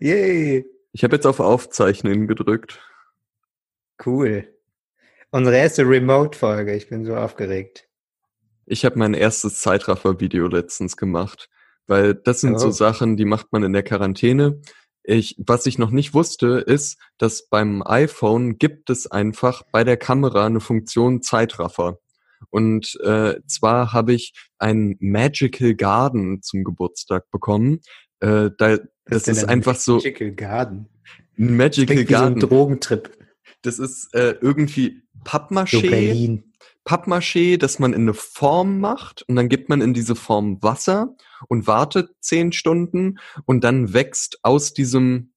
Yay. Ich habe jetzt auf Aufzeichnen gedrückt. Cool. Unsere erste Remote-Folge. Ich bin so aufgeregt. Ich habe mein erstes Zeitraffer-Video letztens gemacht, weil das sind oh. so Sachen, die macht man in der Quarantäne. Ich, was ich noch nicht wusste, ist, dass beim iPhone gibt es einfach bei der Kamera eine Funktion Zeitraffer. Und äh, zwar habe ich ein Magical Garden zum Geburtstag bekommen. Äh, da, das ist einfach so. Magical Garden. Ein Magical Garden. So ein Drogentrip. Das ist äh, irgendwie Pappmaché. So Berlin. Pappmaché, das man in eine Form macht und dann gibt man in diese Form Wasser und wartet zehn Stunden und dann wächst aus diesem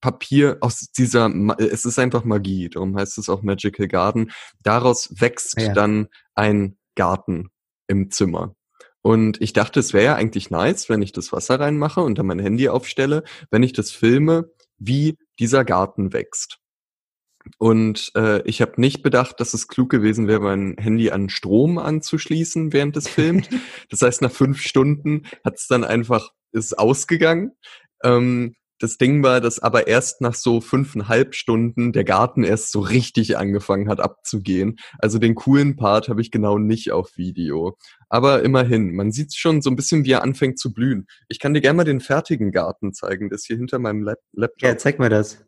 Papier, aus dieser, es ist einfach Magie, darum heißt es auch Magical Garden. Daraus wächst ja. dann ein Garten im Zimmer. Und ich dachte, es wäre ja eigentlich nice, wenn ich das Wasser reinmache und dann mein Handy aufstelle, wenn ich das filme, wie dieser Garten wächst. Und äh, ich habe nicht bedacht, dass es klug gewesen wäre, mein Handy an Strom anzuschließen, während es filmt. Das heißt, nach fünf Stunden hat es dann einfach ist ausgegangen. Ähm, das Ding war, dass aber erst nach so fünfeinhalb Stunden der Garten erst so richtig angefangen hat abzugehen. Also den coolen Part habe ich genau nicht auf Video. Aber immerhin, man sieht schon so ein bisschen, wie er anfängt zu blühen. Ich kann dir gerne mal den fertigen Garten zeigen, das hier hinter meinem Lap Laptop. Ja, zeig mir das.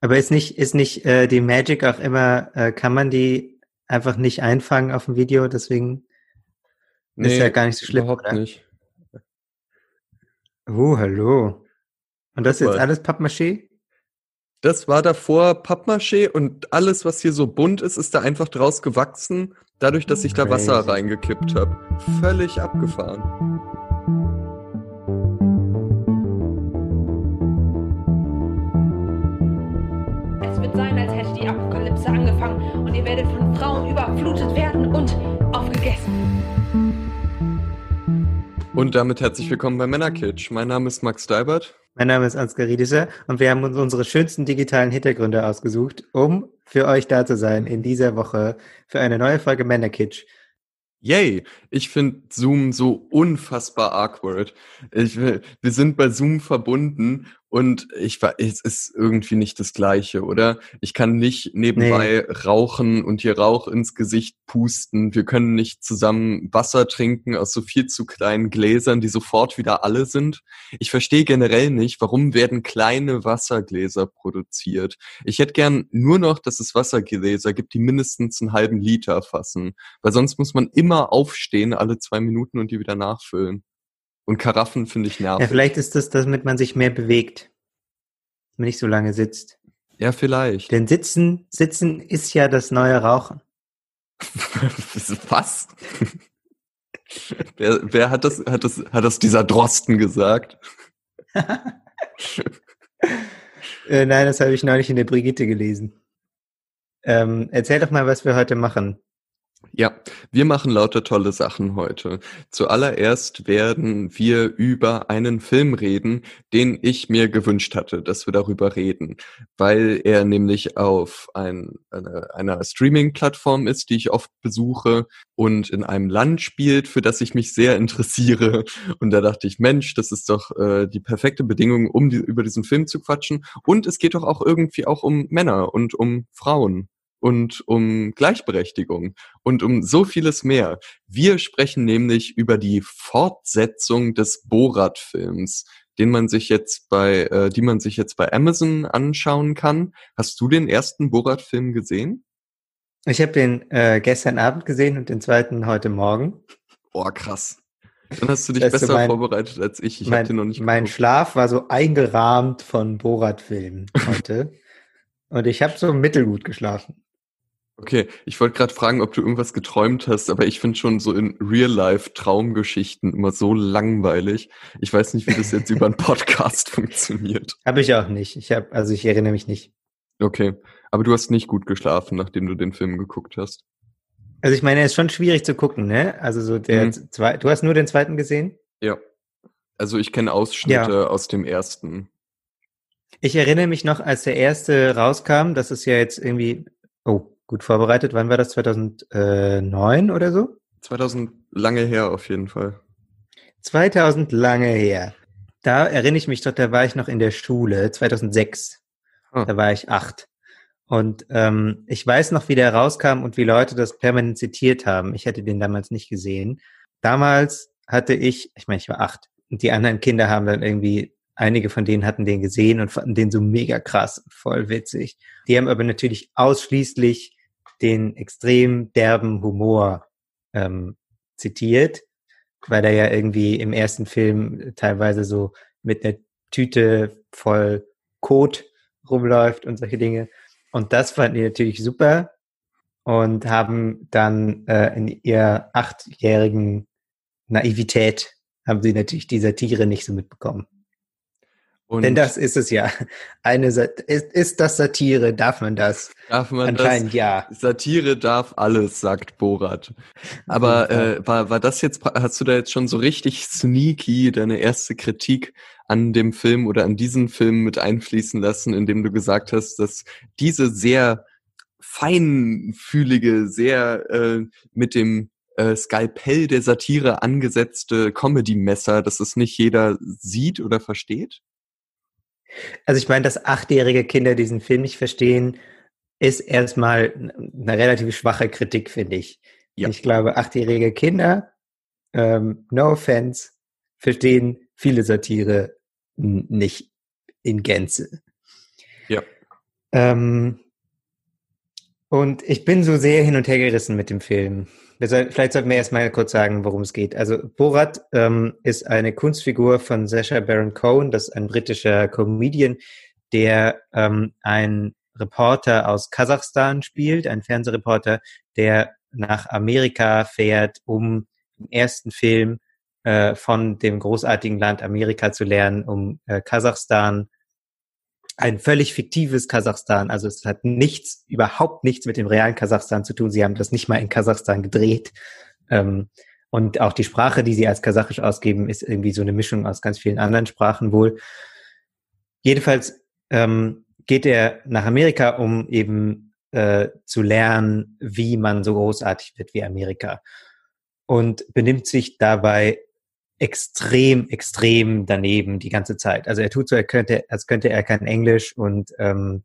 Aber ist nicht, ist nicht äh, die Magic auch immer, äh, kann man die einfach nicht einfangen auf dem Video, deswegen nee, ist ja gar nicht so schlimm. Überhaupt oder? nicht. Oh, hallo. Und das ist jetzt alles Pappmaché? Das war davor Pappmaché und alles, was hier so bunt ist, ist da einfach draus gewachsen, dadurch, dass ich da Wasser reingekippt habe. Völlig abgefahren. werdet von Frauen überflutet werden und aufgegessen. Und damit herzlich willkommen bei Männerkitsch. Mein Name ist Max Deibert. Mein Name ist Ansgar Riedischer und wir haben uns unsere schönsten digitalen Hintergründe ausgesucht, um für euch da zu sein in dieser Woche für eine neue Folge Männerkitsch. Yay! Ich finde Zoom so unfassbar awkward. Ich, wir sind bei Zoom verbunden und ich war, es ist irgendwie nicht das Gleiche, oder? Ich kann nicht nebenbei nee. rauchen und hier Rauch ins Gesicht pusten. Wir können nicht zusammen Wasser trinken aus so viel zu kleinen Gläsern, die sofort wieder alle sind. Ich verstehe generell nicht, warum werden kleine Wassergläser produziert. Ich hätte gern nur noch, dass es Wassergläser gibt, die mindestens einen halben Liter fassen. Weil sonst muss man immer aufstehen alle zwei Minuten und die wieder nachfüllen. Und Karaffen finde ich nervig. Ja, vielleicht ist das, damit man sich mehr bewegt. Dass man nicht so lange sitzt. Ja, vielleicht. Denn Sitzen, Sitzen ist ja das neue Rauchen. Was? wer, wer hat das, hat das, hat das dieser Drosten gesagt? äh, nein, das habe ich neulich in der Brigitte gelesen. Ähm, erzähl doch mal, was wir heute machen. Ja, wir machen lauter tolle Sachen heute. Zuallererst werden wir über einen Film reden, den ich mir gewünscht hatte, dass wir darüber reden, weil er nämlich auf ein, eine, einer Streaming-Plattform ist, die ich oft besuche und in einem Land spielt, für das ich mich sehr interessiere. Und da dachte ich, Mensch, das ist doch äh, die perfekte Bedingung, um die, über diesen Film zu quatschen. Und es geht doch auch irgendwie auch um Männer und um Frauen und um Gleichberechtigung und um so vieles mehr. Wir sprechen nämlich über die Fortsetzung des Borat-Films, den man sich jetzt bei, äh, die man sich jetzt bei Amazon anschauen kann. Hast du den ersten Borat-Film gesehen? Ich habe den äh, gestern Abend gesehen und den zweiten heute Morgen. Boah, krass. Dann hast du dich besser mein, vorbereitet als ich. Ich mein, den noch nicht Mein Schlaf war so eingerahmt von Borat-Filmen heute. und ich habe so mittelgut geschlafen. Okay, ich wollte gerade fragen, ob du irgendwas geträumt hast, aber ich finde schon so in Real-Life Traumgeschichten immer so langweilig. Ich weiß nicht, wie das jetzt über einen Podcast funktioniert. Habe ich auch nicht. Ich habe, also ich erinnere mich nicht. Okay, aber du hast nicht gut geschlafen, nachdem du den Film geguckt hast. Also ich meine, er ist schon schwierig zu gucken, ne? Also so der mhm. zwei, du hast nur den zweiten gesehen? Ja. Also ich kenne Ausschnitte ja. aus dem ersten. Ich erinnere mich noch, als der erste rauskam, das ist ja jetzt irgendwie, gut vorbereitet. Wann war das? 2009 oder so? 2000 lange her auf jeden Fall. 2000 lange her. Da erinnere ich mich doch, da war ich noch in der Schule, 2006. Ah. Da war ich acht. Und ähm, ich weiß noch, wie der rauskam und wie Leute das permanent zitiert haben. Ich hätte den damals nicht gesehen. Damals hatte ich, ich meine, ich war acht, und die anderen Kinder haben dann irgendwie, einige von denen hatten den gesehen und fanden den so mega krass, voll witzig. Die haben aber natürlich ausschließlich den extrem derben Humor ähm, zitiert, weil er ja irgendwie im ersten Film teilweise so mit einer Tüte voll Kot rumläuft und solche Dinge. Und das fanden die natürlich super und haben dann äh, in ihrer achtjährigen Naivität haben sie natürlich die Satire nicht so mitbekommen. Und Denn das ist es ja. Eine ist, ist das Satire? Darf man das? Darf man Anscheinend das? ja. Satire darf alles, sagt Borat. Aber äh, war, war das jetzt, hast du da jetzt schon so richtig sneaky deine erste Kritik an dem Film oder an diesen Film mit einfließen lassen, indem du gesagt hast, dass diese sehr feinfühlige, sehr äh, mit dem äh, Skalpell der Satire angesetzte Comedy-Messer, dass es nicht jeder sieht oder versteht? Also ich meine, dass achtjährige Kinder diesen Film nicht verstehen, ist erstmal eine relativ schwache Kritik, finde ich. Ja. Ich glaube, achtjährige Kinder, ähm, no offense, verstehen viele Satire nicht in Gänze. Ja. Ähm, und ich bin so sehr hin und her gerissen mit dem Film. Soll, vielleicht sollten wir erstmal kurz sagen, worum es geht. Also Borat ähm, ist eine Kunstfigur von Sacha Baron Cohen, das ist ein britischer Comedian, der ähm, ein Reporter aus Kasachstan spielt, ein Fernsehreporter, der nach Amerika fährt, um im ersten Film äh, von dem großartigen Land Amerika zu lernen, um äh, Kasachstan ein völlig fiktives Kasachstan. Also es hat nichts, überhaupt nichts mit dem realen Kasachstan zu tun. Sie haben das nicht mal in Kasachstan gedreht. Ähm, und auch die Sprache, die sie als Kasachisch ausgeben, ist irgendwie so eine Mischung aus ganz vielen anderen Sprachen wohl. Jedenfalls ähm, geht er nach Amerika, um eben äh, zu lernen, wie man so großartig wird wie Amerika. Und benimmt sich dabei extrem, extrem daneben die ganze Zeit. Also er tut so, er könnte, als könnte er kein Englisch und ähm,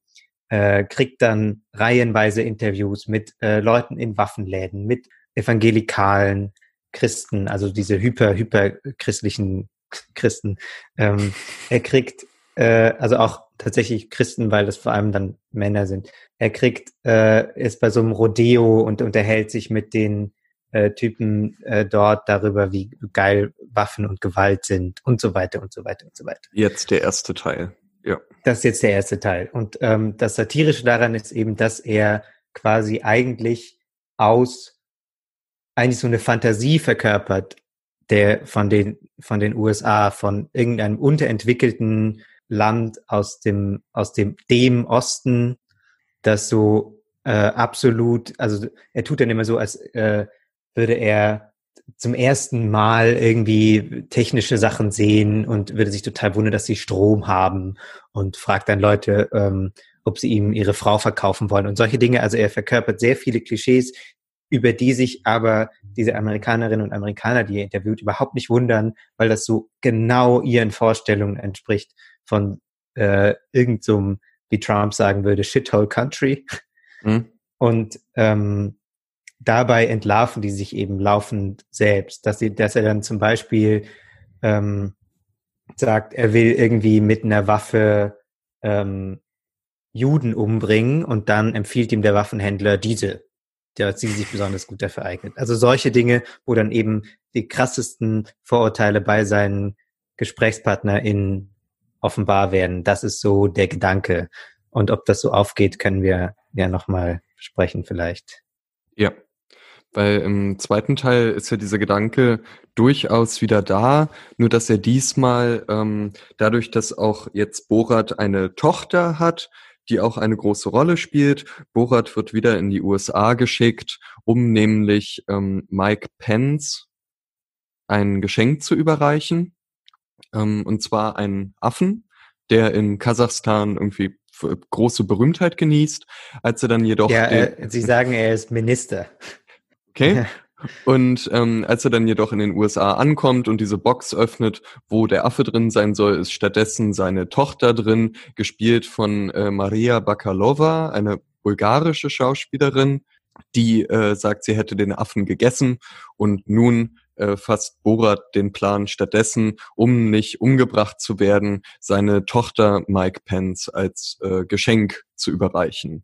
äh, kriegt dann reihenweise Interviews mit äh, Leuten in Waffenläden, mit evangelikalen Christen, also diese hyper, hyper christlichen Christen. Ähm, er kriegt äh, also auch tatsächlich Christen, weil das vor allem dann Männer sind. Er kriegt, äh, ist bei so einem Rodeo und unterhält sich mit den äh, Typen äh, dort darüber, wie geil Waffen und Gewalt sind und so weiter und so weiter und so weiter. Jetzt der erste Teil. Ja. Das ist jetzt der erste Teil. Und ähm, das Satirische daran ist eben, dass er quasi eigentlich aus eigentlich so eine Fantasie verkörpert, der von den von den USA, von irgendeinem unterentwickelten Land aus dem aus dem dem Osten, das so äh, absolut, also er tut dann immer so, als äh, würde er zum ersten Mal irgendwie technische Sachen sehen und würde sich total wundern, dass sie Strom haben und fragt dann Leute, ähm, ob sie ihm ihre Frau verkaufen wollen und solche Dinge. Also er verkörpert sehr viele Klischees, über die sich aber diese Amerikanerinnen und Amerikaner, die er interviewt, überhaupt nicht wundern, weil das so genau ihren Vorstellungen entspricht von äh, irgendeinem, so wie Trump sagen würde, Shithole Country. Mhm. Und ähm, dabei entlarven die sich eben laufend selbst, dass sie, dass er dann zum Beispiel ähm, sagt, er will irgendwie mit einer Waffe ähm, Juden umbringen und dann empfiehlt ihm der Waffenhändler diese, der sie sich besonders gut dafür eignet. Also solche Dinge, wo dann eben die krassesten Vorurteile bei seinen GesprächspartnerInnen offenbar werden. Das ist so der Gedanke. Und ob das so aufgeht, können wir ja nochmal sprechen vielleicht. Ja, weil im zweiten Teil ist ja dieser Gedanke durchaus wieder da, nur dass er diesmal ähm, dadurch, dass auch jetzt Borat eine Tochter hat, die auch eine große Rolle spielt. Borat wird wieder in die USA geschickt, um nämlich ähm, Mike Pence ein Geschenk zu überreichen. Ähm, und zwar einen Affen, der in Kasachstan irgendwie große Berühmtheit genießt, als er dann jedoch. Ja, äh, Sie sagen, er ist Minister. Okay. Und ähm, als er dann jedoch in den USA ankommt und diese Box öffnet, wo der Affe drin sein soll, ist stattdessen seine Tochter drin, gespielt von äh, Maria Bakalova, eine bulgarische Schauspielerin, die äh, sagt, sie hätte den Affen gegessen und nun äh, fasst Borat den Plan stattdessen, um nicht umgebracht zu werden, seine Tochter Mike Pence als äh, Geschenk zu überreichen.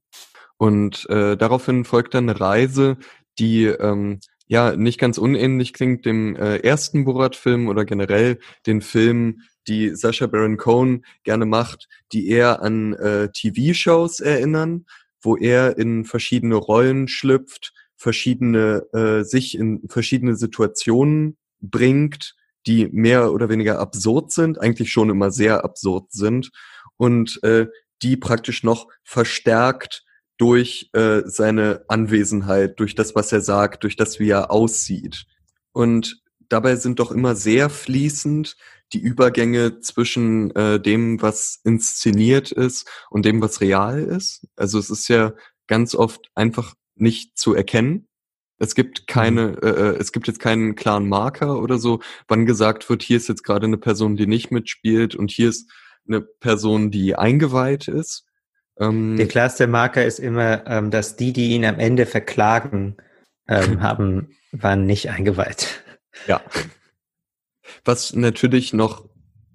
Und äh, daraufhin folgt dann eine Reise, die ähm, ja nicht ganz unähnlich klingt dem äh, ersten Borat-Film oder generell den Filmen, die Sacha Baron Cohen gerne macht, die eher an äh, TV-Shows erinnern, wo er in verschiedene Rollen schlüpft, verschiedene äh, sich in verschiedene Situationen bringt, die mehr oder weniger absurd sind, eigentlich schon immer sehr absurd sind und äh, die praktisch noch verstärkt durch äh, seine Anwesenheit, durch das, was er sagt, durch das, wie er aussieht. Und dabei sind doch immer sehr fließend die Übergänge zwischen äh, dem, was inszeniert ist und dem, was real ist. Also es ist ja ganz oft einfach nicht zu erkennen. Es gibt keine, mhm. äh, äh, es gibt jetzt keinen klaren Marker oder so, wann gesagt wird, hier ist jetzt gerade eine Person, die nicht mitspielt und hier ist eine Person, die eingeweiht ist. Ähm, Der klarste Marker ist immer, ähm, dass die, die ihn am Ende verklagen, ähm, haben, waren nicht eingeweiht. Ja. Was natürlich noch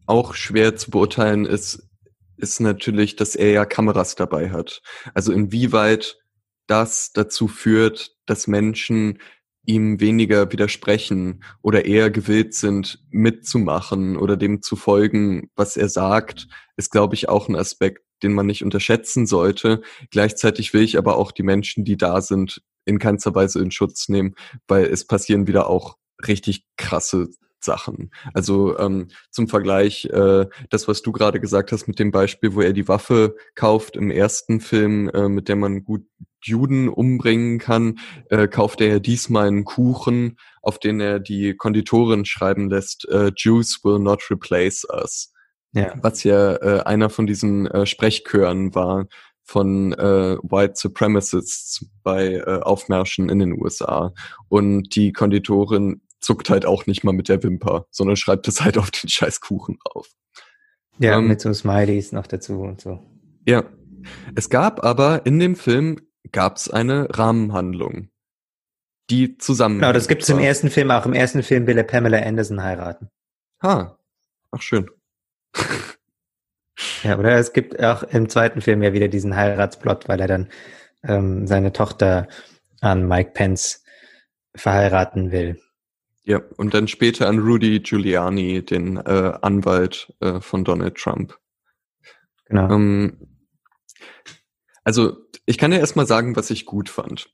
auch schwer zu beurteilen ist, ist natürlich, dass er ja Kameras dabei hat. Also inwieweit das dazu führt, dass Menschen ihm weniger widersprechen oder eher gewillt sind, mitzumachen oder dem zu folgen, was er sagt, ist, glaube ich, auch ein Aspekt, den man nicht unterschätzen sollte. Gleichzeitig will ich aber auch die Menschen, die da sind, in keinster Weise in Schutz nehmen, weil es passieren wieder auch richtig krasse Sachen. Also ähm, zum Vergleich, äh, das, was du gerade gesagt hast mit dem Beispiel, wo er die Waffe kauft im ersten Film, äh, mit der man gut Juden umbringen kann, äh, kauft er diesmal einen Kuchen, auf den er die Konditorin schreiben lässt, äh, Jews will not replace us. Ja. Was ja äh, einer von diesen äh, Sprechchören war von äh, White Supremacists bei äh, Aufmärschen in den USA. Und die Konditorin zuckt halt auch nicht mal mit der Wimper, sondern schreibt es halt auf den scheiß Kuchen drauf. Ja, ähm, mit so Smileys noch dazu und so. Ja. Es gab aber in dem Film gab's eine Rahmenhandlung, die zusammen. Genau, das gibt es im ersten Film auch. Im ersten Film will er Pamela Anderson heiraten. Ha. Ach, schön. Ja, oder es gibt auch im zweiten Film ja wieder diesen Heiratsplot, weil er dann ähm, seine Tochter an Mike Pence verheiraten will. Ja, und dann später an Rudy Giuliani, den äh, Anwalt äh, von Donald Trump. Genau. Ähm, also, ich kann ja erstmal sagen, was ich gut fand.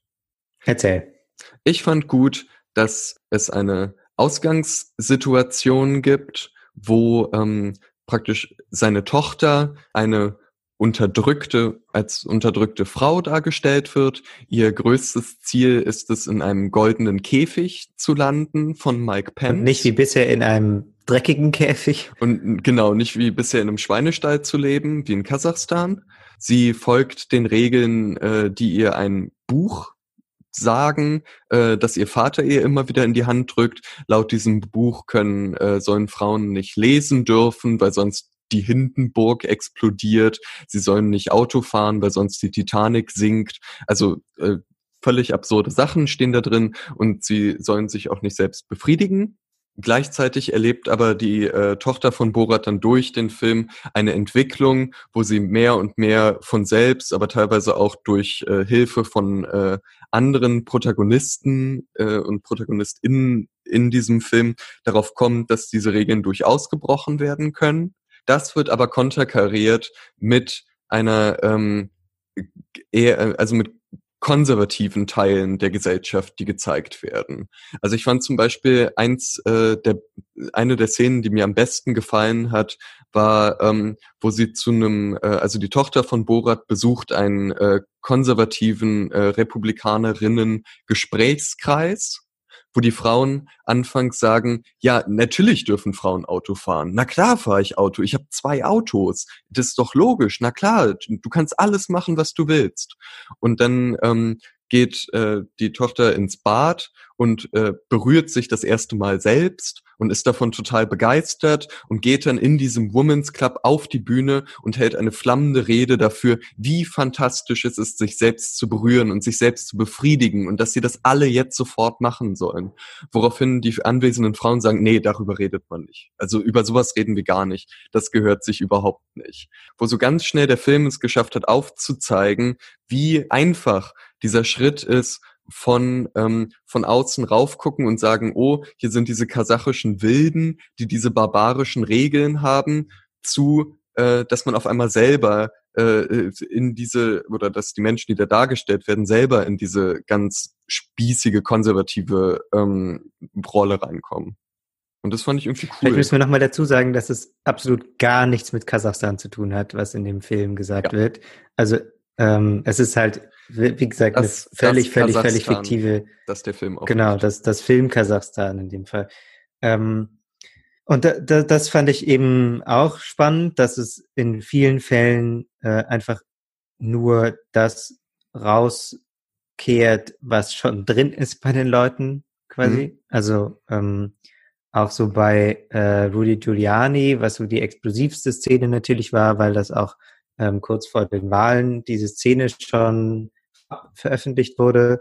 Erzähl. Ich fand gut, dass es eine Ausgangssituation gibt, wo ähm, praktisch seine Tochter eine unterdrückte, als unterdrückte Frau dargestellt wird. Ihr größtes Ziel ist es, in einem goldenen Käfig zu landen von Mike Pence. Und nicht wie bisher in einem dreckigen Käfig. Und genau, nicht wie bisher in einem Schweinestall zu leben, wie in Kasachstan. Sie folgt den Regeln, äh, die ihr ein Buch sagen, äh, dass ihr Vater ihr immer wieder in die Hand drückt. Laut diesem Buch können äh, sollen Frauen nicht lesen dürfen, weil sonst die Hindenburg explodiert, sie sollen nicht Auto fahren, weil sonst die Titanic sinkt. Also äh, völlig absurde Sachen stehen da drin und sie sollen sich auch nicht selbst befriedigen. Gleichzeitig erlebt aber die äh, Tochter von Borat dann durch den Film eine Entwicklung, wo sie mehr und mehr von selbst, aber teilweise auch durch äh, Hilfe von äh, anderen Protagonisten äh, und Protagonistinnen in diesem Film darauf kommt, dass diese Regeln durchaus gebrochen werden können. Das wird aber konterkariert mit einer ähm, eher, also mit konservativen Teilen der Gesellschaft, die gezeigt werden. Also ich fand zum Beispiel eins äh, der eine der Szenen, die mir am besten gefallen hat, war, ähm, wo sie zu einem, äh, also die Tochter von Borat besucht einen äh, konservativen äh, Republikanerinnen Gesprächskreis wo die Frauen anfangs sagen, ja, natürlich dürfen Frauen Auto fahren. Na klar fahre ich Auto. Ich habe zwei Autos. Das ist doch logisch. Na klar, du kannst alles machen, was du willst. Und dann ähm, geht äh, die Tochter ins Bad und äh, berührt sich das erste Mal selbst und ist davon total begeistert und geht dann in diesem Women's Club auf die Bühne und hält eine flammende Rede dafür, wie fantastisch es ist, sich selbst zu berühren und sich selbst zu befriedigen und dass sie das alle jetzt sofort machen sollen. Woraufhin die anwesenden Frauen sagen, nee, darüber redet man nicht. Also über sowas reden wir gar nicht. Das gehört sich überhaupt nicht. Wo so ganz schnell der Film es geschafft hat, aufzuzeigen, wie einfach dieser Schritt ist, von, ähm, von außen raufgucken und sagen, oh, hier sind diese kasachischen Wilden, die diese barbarischen Regeln haben, zu, äh, dass man auf einmal selber äh, in diese, oder dass die Menschen, die da dargestellt werden, selber in diese ganz spießige, konservative ähm, Rolle reinkommen. Und das fand ich irgendwie cool. Vielleicht müssen wir nochmal dazu sagen, dass es absolut gar nichts mit Kasachstan zu tun hat, was in dem Film gesagt ja. wird. Also ähm, es ist halt, wie gesagt, das, eine völlig, völlig, völlig fiktive. Das der Film auch. Genau, das, das Film Kasachstan in dem Fall. Ähm, und da, da, das fand ich eben auch spannend, dass es in vielen Fällen äh, einfach nur das rauskehrt, was schon drin ist bei den Leuten, quasi. Mhm. Also ähm, auch so bei äh, Rudy Giuliani, was so die explosivste Szene natürlich war, weil das auch ähm, kurz vor den Wahlen diese Szene schon veröffentlicht wurde.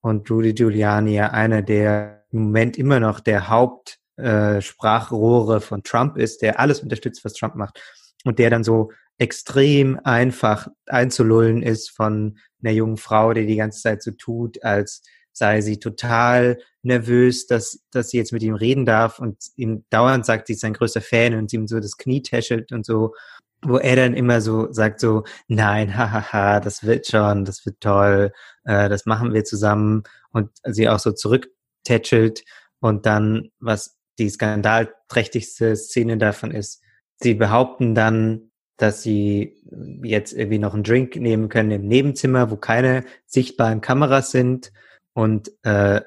Und Rudy Giuliani ja einer der im Moment immer noch der Hauptsprachrohre äh, von Trump ist, der alles unterstützt, was Trump macht. Und der dann so extrem einfach einzulullen ist von einer jungen Frau, die die ganze Zeit so tut, als sei sie total nervös, dass, dass sie jetzt mit ihm reden darf. Und ihm dauernd sagt, sie ist sein größter Fan und sie ihm so das Knie täschelt und so wo er dann immer so sagt so, nein, hahaha, das wird schon, das wird toll, äh, das machen wir zusammen. Und sie auch so zurücktätschelt. Und dann, was die skandalträchtigste Szene davon ist, sie behaupten dann, dass sie jetzt irgendwie noch einen Drink nehmen können im Nebenzimmer, wo keine sichtbaren Kameras sind. Und äh,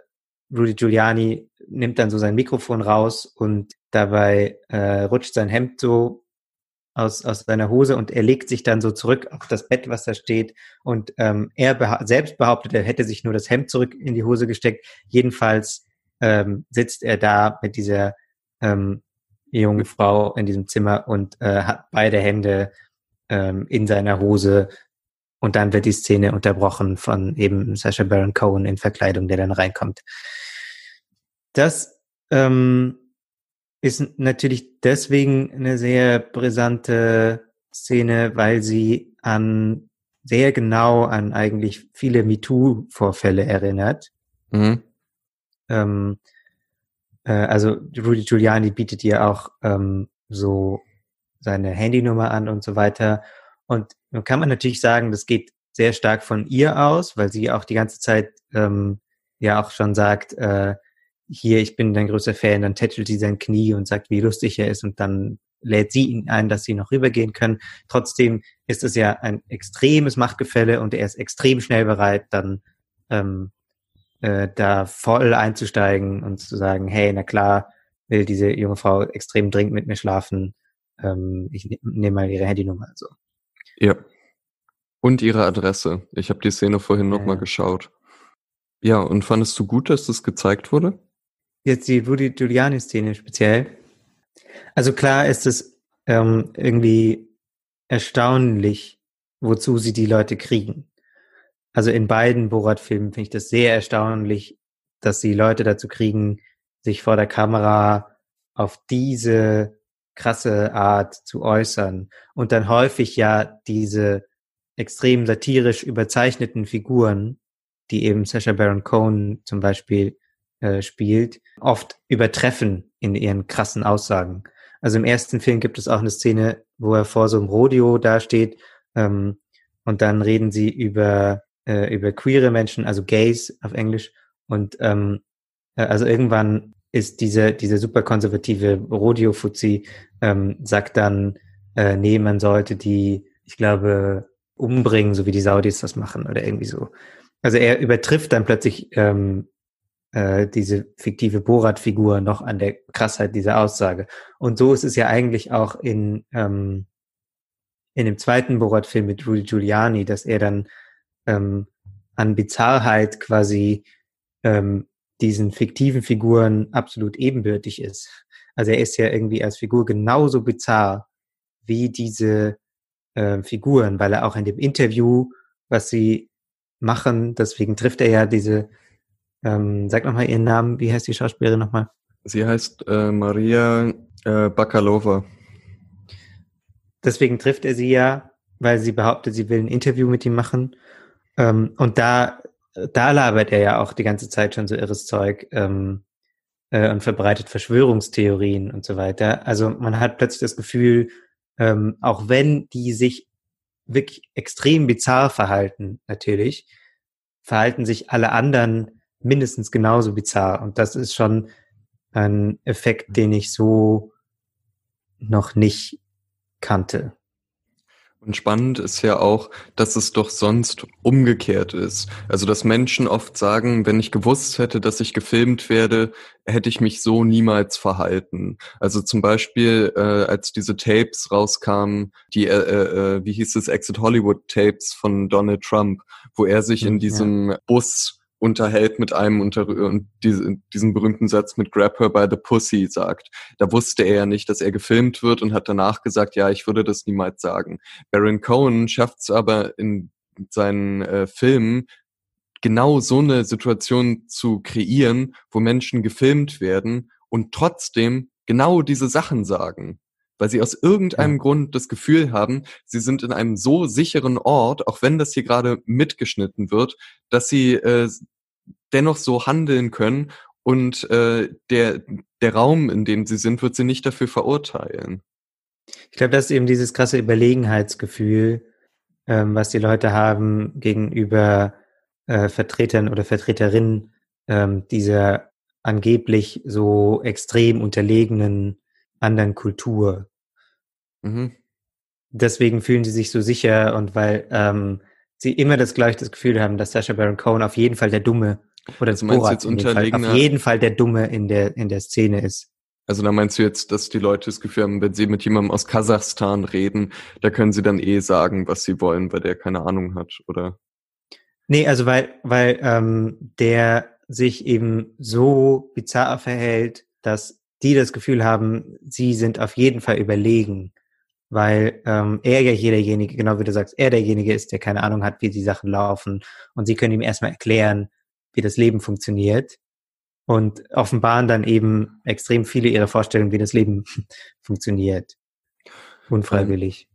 Rudy Giuliani nimmt dann so sein Mikrofon raus und dabei äh, rutscht sein Hemd so aus, aus seiner Hose und er legt sich dann so zurück auf das Bett, was da steht. Und ähm, er beha selbst behauptet, er hätte sich nur das Hemd zurück in die Hose gesteckt. Jedenfalls ähm, sitzt er da mit dieser ähm, jungen Frau in diesem Zimmer und äh, hat beide Hände ähm, in seiner Hose. Und dann wird die Szene unterbrochen von eben Sasha Baron Cohen in Verkleidung, der dann reinkommt. Das ähm, ist natürlich deswegen eine sehr brisante Szene, weil sie an sehr genau an eigentlich viele MeToo-Vorfälle erinnert. Mhm. Ähm, äh, also Rudy Giuliani bietet ihr auch ähm, so seine Handynummer an und so weiter. Und nun kann man natürlich sagen, das geht sehr stark von ihr aus, weil sie auch die ganze Zeit ähm, ja auch schon sagt, äh, hier, ich bin dein größter Fan, dann tätschelt sie sein Knie und sagt, wie lustig er ist und dann lädt sie ihn ein, dass sie noch rübergehen können. Trotzdem ist es ja ein extremes Machtgefälle und er ist extrem schnell bereit, dann ähm, äh, da voll einzusteigen und zu sagen, hey, na klar, will diese junge Frau extrem dringend mit mir schlafen. Ähm, ich ne-, nehme mal ihre Handynummer. Also. Ja. Und ihre Adresse. Ich habe die Szene vorhin ja. nochmal geschaut. Ja, und fandest du gut, dass das gezeigt wurde? Jetzt die Rudy Giuliani-Szene speziell. Also klar ist es ähm, irgendwie erstaunlich, wozu sie die Leute kriegen. Also in beiden Borat-Filmen finde ich das sehr erstaunlich, dass sie Leute dazu kriegen, sich vor der Kamera auf diese krasse Art zu äußern und dann häufig ja diese extrem satirisch überzeichneten Figuren, die eben Sacha Baron Cohen zum Beispiel äh, spielt, oft übertreffen in ihren krassen Aussagen. Also im ersten Film gibt es auch eine Szene, wo er vor so einem Rodeo dasteht ähm, und dann reden sie über, äh, über queere Menschen, also Gays auf Englisch. Und ähm, äh, also irgendwann ist diese, diese super konservative Rodeo-Fuzzi, ähm, sagt dann, äh, nee, man sollte die, ich glaube, umbringen, so wie die Saudis das machen oder irgendwie so. Also er übertrifft dann plötzlich ähm, äh, diese fiktive Borat-Figur noch an der Krassheit dieser Aussage. Und so ist es ja eigentlich auch in, ähm, in dem zweiten Borat-Film mit Rudy Giuliani, dass er dann ähm, an Bizarrheit quasi ähm, diesen fiktiven Figuren absolut ebenbürtig ist. Also er ist ja irgendwie als Figur genauso bizarr wie diese äh, Figuren, weil er auch in dem Interview, was sie machen, deswegen trifft er ja diese, ähm, sag nochmal ihren Namen, wie heißt die Schauspielerin nochmal? Sie heißt äh, Maria äh, Bakalova. Deswegen trifft er sie ja, weil sie behauptet, sie will ein Interview mit ihm machen. Ähm, und da, da labert er ja auch die ganze Zeit schon so irres Zeug ähm, äh, und verbreitet Verschwörungstheorien und so weiter. Also man hat plötzlich das Gefühl, ähm, auch wenn die sich wirklich extrem bizarr verhalten, natürlich, verhalten sich alle anderen mindestens genauso bizarr. Und das ist schon ein Effekt, den ich so noch nicht kannte. Und spannend ist ja auch, dass es doch sonst umgekehrt ist. Also, dass Menschen oft sagen, wenn ich gewusst hätte, dass ich gefilmt werde, hätte ich mich so niemals verhalten. Also zum Beispiel, äh, als diese Tapes rauskamen, die, äh, äh, äh wie hieß es, Exit Hollywood Tapes von Donald Trump, wo er sich in diesem ja. Bus unterhält mit einem unter und diese, diesen berühmten Satz mit Grab her by the pussy sagt. Da wusste er ja nicht, dass er gefilmt wird und hat danach gesagt, ja, ich würde das niemals sagen. Baron Cohen schafft es aber in seinen äh, Filmen genau so eine Situation zu kreieren, wo Menschen gefilmt werden und trotzdem genau diese Sachen sagen weil sie aus irgendeinem ja. Grund das Gefühl haben, sie sind in einem so sicheren Ort, auch wenn das hier gerade mitgeschnitten wird, dass sie äh, dennoch so handeln können und äh, der, der Raum, in dem sie sind, wird sie nicht dafür verurteilen. Ich glaube, das ist eben dieses krasse Überlegenheitsgefühl, ähm, was die Leute haben gegenüber äh, Vertretern oder Vertreterinnen ähm, dieser angeblich so extrem unterlegenen anderen Kultur. Mhm. Deswegen fühlen sie sich so sicher und weil ähm, sie immer das gleiche Gefühl haben, dass Sasha Baron Cohen auf jeden Fall der Dumme oder also Borat Fall, auf jeden Fall der Dumme in der in der Szene ist. Also da meinst du jetzt, dass die Leute das Gefühl haben, wenn sie mit jemandem aus Kasachstan reden, da können sie dann eh sagen, was sie wollen, weil der keine Ahnung hat, oder? Nee, also weil, weil ähm, der sich eben so bizarr verhält, dass die das Gefühl haben, sie sind auf jeden Fall überlegen, weil ähm, er ja hier derjenige, genau wie du sagst, er derjenige ist, der keine Ahnung hat, wie die Sachen laufen und sie können ihm erstmal erklären, wie das Leben funktioniert und offenbaren dann eben extrem viele ihrer Vorstellungen, wie das Leben funktioniert. Unfreiwillig.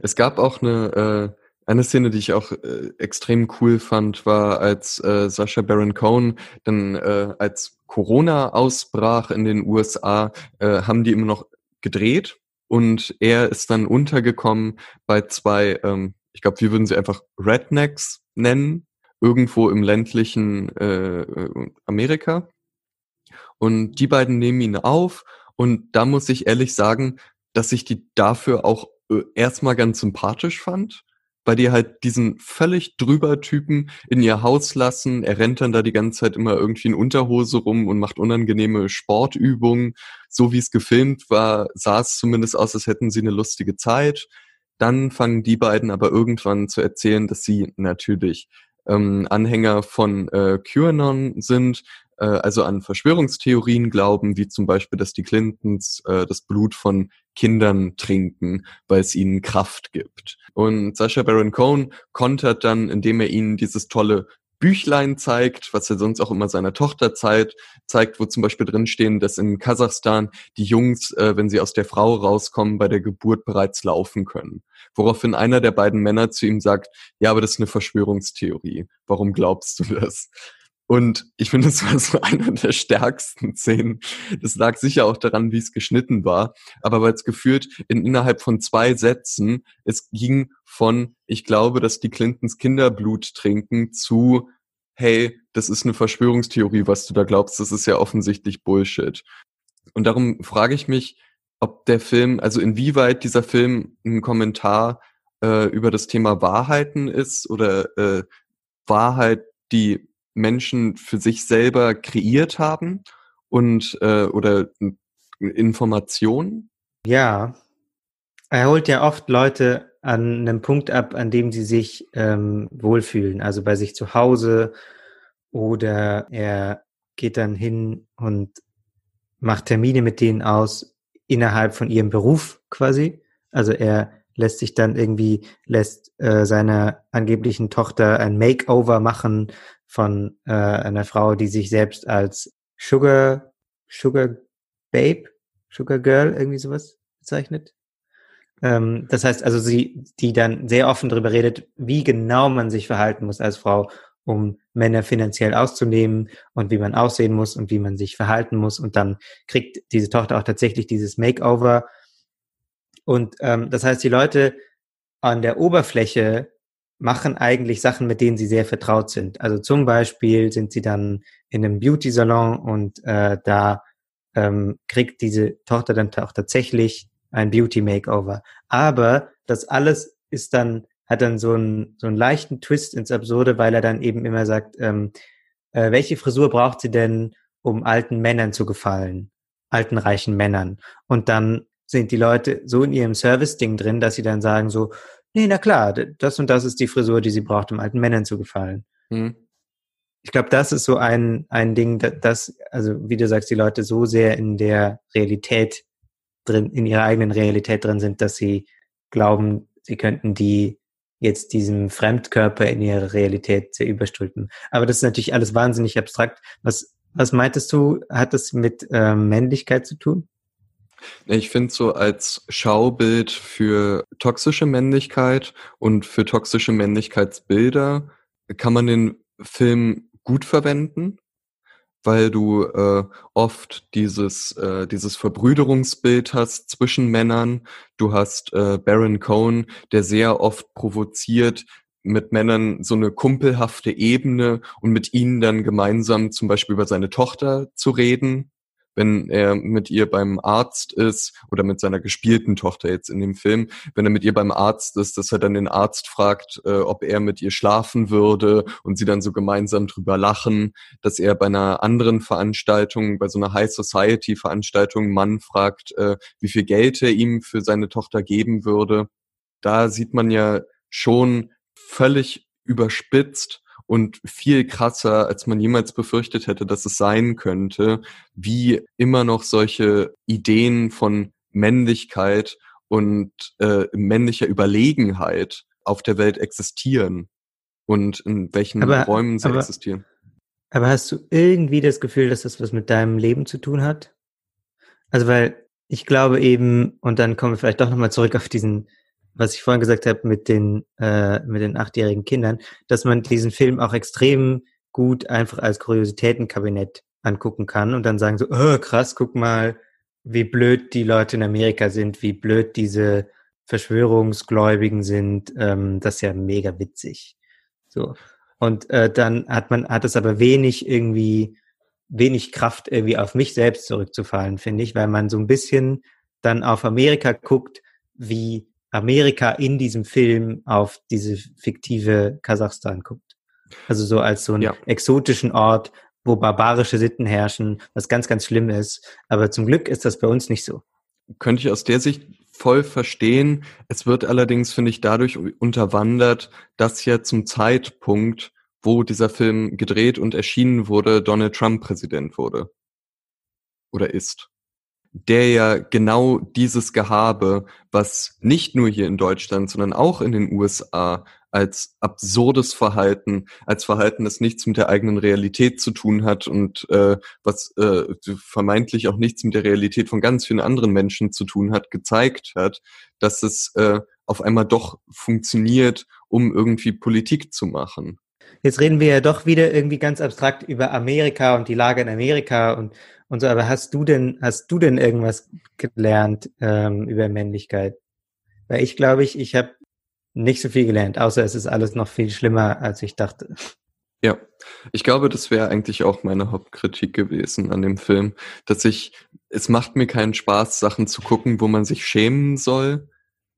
Es gab auch eine, äh, eine Szene, die ich auch äh, extrem cool fand, war, als äh, Sascha Baron Cohen dann äh, als Corona ausbrach in den USA, äh, haben die immer noch gedreht und er ist dann untergekommen bei zwei, ähm, ich glaube, wir würden sie einfach Rednecks nennen, irgendwo im ländlichen äh, äh, Amerika. Und die beiden nehmen ihn auf und da muss ich ehrlich sagen, dass ich die dafür auch äh, erstmal ganz sympathisch fand bei dir halt diesen völlig drüber Typen in ihr Haus lassen. Er rennt dann da die ganze Zeit immer irgendwie in Unterhose rum und macht unangenehme Sportübungen. So wie es gefilmt war, sah es zumindest aus, als hätten sie eine lustige Zeit. Dann fangen die beiden aber irgendwann zu erzählen, dass sie natürlich ähm, Anhänger von äh, QAnon sind, äh, also an Verschwörungstheorien glauben, wie zum Beispiel, dass die Clintons äh, das Blut von Kindern trinken, weil es ihnen Kraft gibt. Und Sascha Baron Cohen kontert dann, indem er ihnen dieses tolle Büchlein zeigt, was er sonst auch immer seiner Tochter zeigt, zeigt, wo zum Beispiel drinstehen, dass in Kasachstan die Jungs, äh, wenn sie aus der Frau rauskommen, bei der Geburt bereits laufen können. Woraufhin einer der beiden Männer zu ihm sagt, ja, aber das ist eine Verschwörungstheorie. Warum glaubst du das? Und ich finde, es war so einer der stärksten Szenen. Das lag sicher auch daran, wie es geschnitten war. Aber weil es gefühlt in, innerhalb von zwei Sätzen, es ging von, ich glaube, dass die Clintons Kinderblut trinken, zu, hey, das ist eine Verschwörungstheorie, was du da glaubst, das ist ja offensichtlich Bullshit. Und darum frage ich mich, ob der Film, also inwieweit dieser Film ein Kommentar äh, über das Thema Wahrheiten ist oder äh, Wahrheit, die Menschen für sich selber kreiert haben und äh, oder Informationen? Ja, er holt ja oft Leute an einem Punkt ab, an dem sie sich ähm, wohlfühlen, also bei sich zu Hause oder er geht dann hin und macht Termine mit denen aus innerhalb von ihrem Beruf quasi. Also er lässt sich dann irgendwie, lässt äh, seiner angeblichen Tochter ein Makeover machen von äh, einer Frau, die sich selbst als Sugar, Sugar Babe, Sugar Girl, irgendwie sowas bezeichnet. Ähm, das heißt also, sie, die dann sehr offen darüber redet, wie genau man sich verhalten muss als Frau, um Männer finanziell auszunehmen und wie man aussehen muss und wie man sich verhalten muss. Und dann kriegt diese Tochter auch tatsächlich dieses Makeover. Und ähm, das heißt, die Leute an der Oberfläche machen eigentlich Sachen, mit denen sie sehr vertraut sind. Also zum Beispiel sind sie dann in einem Beauty-Salon und äh, da ähm, kriegt diese Tochter dann auch tatsächlich ein Beauty Makeover. Aber das alles ist dann, hat dann so einen, so einen leichten Twist ins Absurde, weil er dann eben immer sagt, ähm, äh, welche Frisur braucht sie denn, um alten Männern zu gefallen? Alten, reichen Männern. Und dann sind die Leute so in ihrem Service-Ding drin, dass sie dann sagen so, nee, na klar, das und das ist die Frisur, die sie braucht, um alten Männern zu gefallen. Mhm. Ich glaube, das ist so ein, ein Ding, dass, also wie du sagst, die Leute so sehr in der Realität drin, in ihrer eigenen Realität drin sind, dass sie glauben, sie könnten die jetzt diesem Fremdkörper in ihre Realität sehr überstülpen. Aber das ist natürlich alles wahnsinnig abstrakt. Was, was meintest du, hat das mit ähm, Männlichkeit zu tun? Ich finde so als Schaubild für toxische Männlichkeit und für toxische Männlichkeitsbilder kann man den Film gut verwenden weil du äh, oft dieses, äh, dieses Verbrüderungsbild hast zwischen Männern. Du hast äh, Baron Cohen, der sehr oft provoziert, mit Männern so eine kumpelhafte Ebene und mit ihnen dann gemeinsam zum Beispiel über seine Tochter zu reden wenn er mit ihr beim Arzt ist oder mit seiner gespielten Tochter jetzt in dem Film, wenn er mit ihr beim Arzt ist, dass er dann den Arzt fragt, äh, ob er mit ihr schlafen würde und sie dann so gemeinsam drüber lachen, dass er bei einer anderen Veranstaltung, bei so einer High Society Veranstaltung, Mann fragt, äh, wie viel Geld er ihm für seine Tochter geben würde. Da sieht man ja schon völlig überspitzt und viel krasser, als man jemals befürchtet hätte, dass es sein könnte, wie immer noch solche Ideen von Männlichkeit und äh, männlicher Überlegenheit auf der Welt existieren und in welchen aber, Räumen sie aber, existieren. Aber hast du irgendwie das Gefühl, dass das was mit deinem Leben zu tun hat? Also weil ich glaube eben, und dann kommen wir vielleicht doch nochmal zurück auf diesen was ich vorhin gesagt habe mit den, äh, mit den achtjährigen Kindern, dass man diesen Film auch extrem gut einfach als Kuriositätenkabinett angucken kann und dann sagen so, oh, krass, guck mal, wie blöd die Leute in Amerika sind, wie blöd diese Verschwörungsgläubigen sind, ähm, das ist ja mega witzig. So. Und äh, dann hat man, hat es aber wenig irgendwie, wenig Kraft irgendwie auf mich selbst zurückzufallen, finde ich, weil man so ein bisschen dann auf Amerika guckt, wie Amerika in diesem Film auf diese fiktive Kasachstan guckt. Also so als so einen ja. exotischen Ort, wo barbarische Sitten herrschen, was ganz, ganz schlimm ist. Aber zum Glück ist das bei uns nicht so. Könnte ich aus der Sicht voll verstehen. Es wird allerdings, finde ich, dadurch unterwandert, dass ja zum Zeitpunkt, wo dieser Film gedreht und erschienen wurde, Donald Trump Präsident wurde. Oder ist der ja genau dieses Gehabe, was nicht nur hier in Deutschland, sondern auch in den USA als absurdes Verhalten, als Verhalten, das nichts mit der eigenen Realität zu tun hat und äh, was äh, vermeintlich auch nichts mit der Realität von ganz vielen anderen Menschen zu tun hat, gezeigt hat, dass es äh, auf einmal doch funktioniert, um irgendwie Politik zu machen. Jetzt reden wir ja doch wieder irgendwie ganz abstrakt über Amerika und die Lage in Amerika und und so. Aber hast du denn, hast du denn irgendwas gelernt ähm, über Männlichkeit? Weil ich glaube ich, ich habe nicht so viel gelernt, außer es ist alles noch viel schlimmer, als ich dachte. Ja, ich glaube, das wäre eigentlich auch meine Hauptkritik gewesen an dem Film, dass ich, es macht mir keinen Spaß, Sachen zu gucken, wo man sich schämen soll.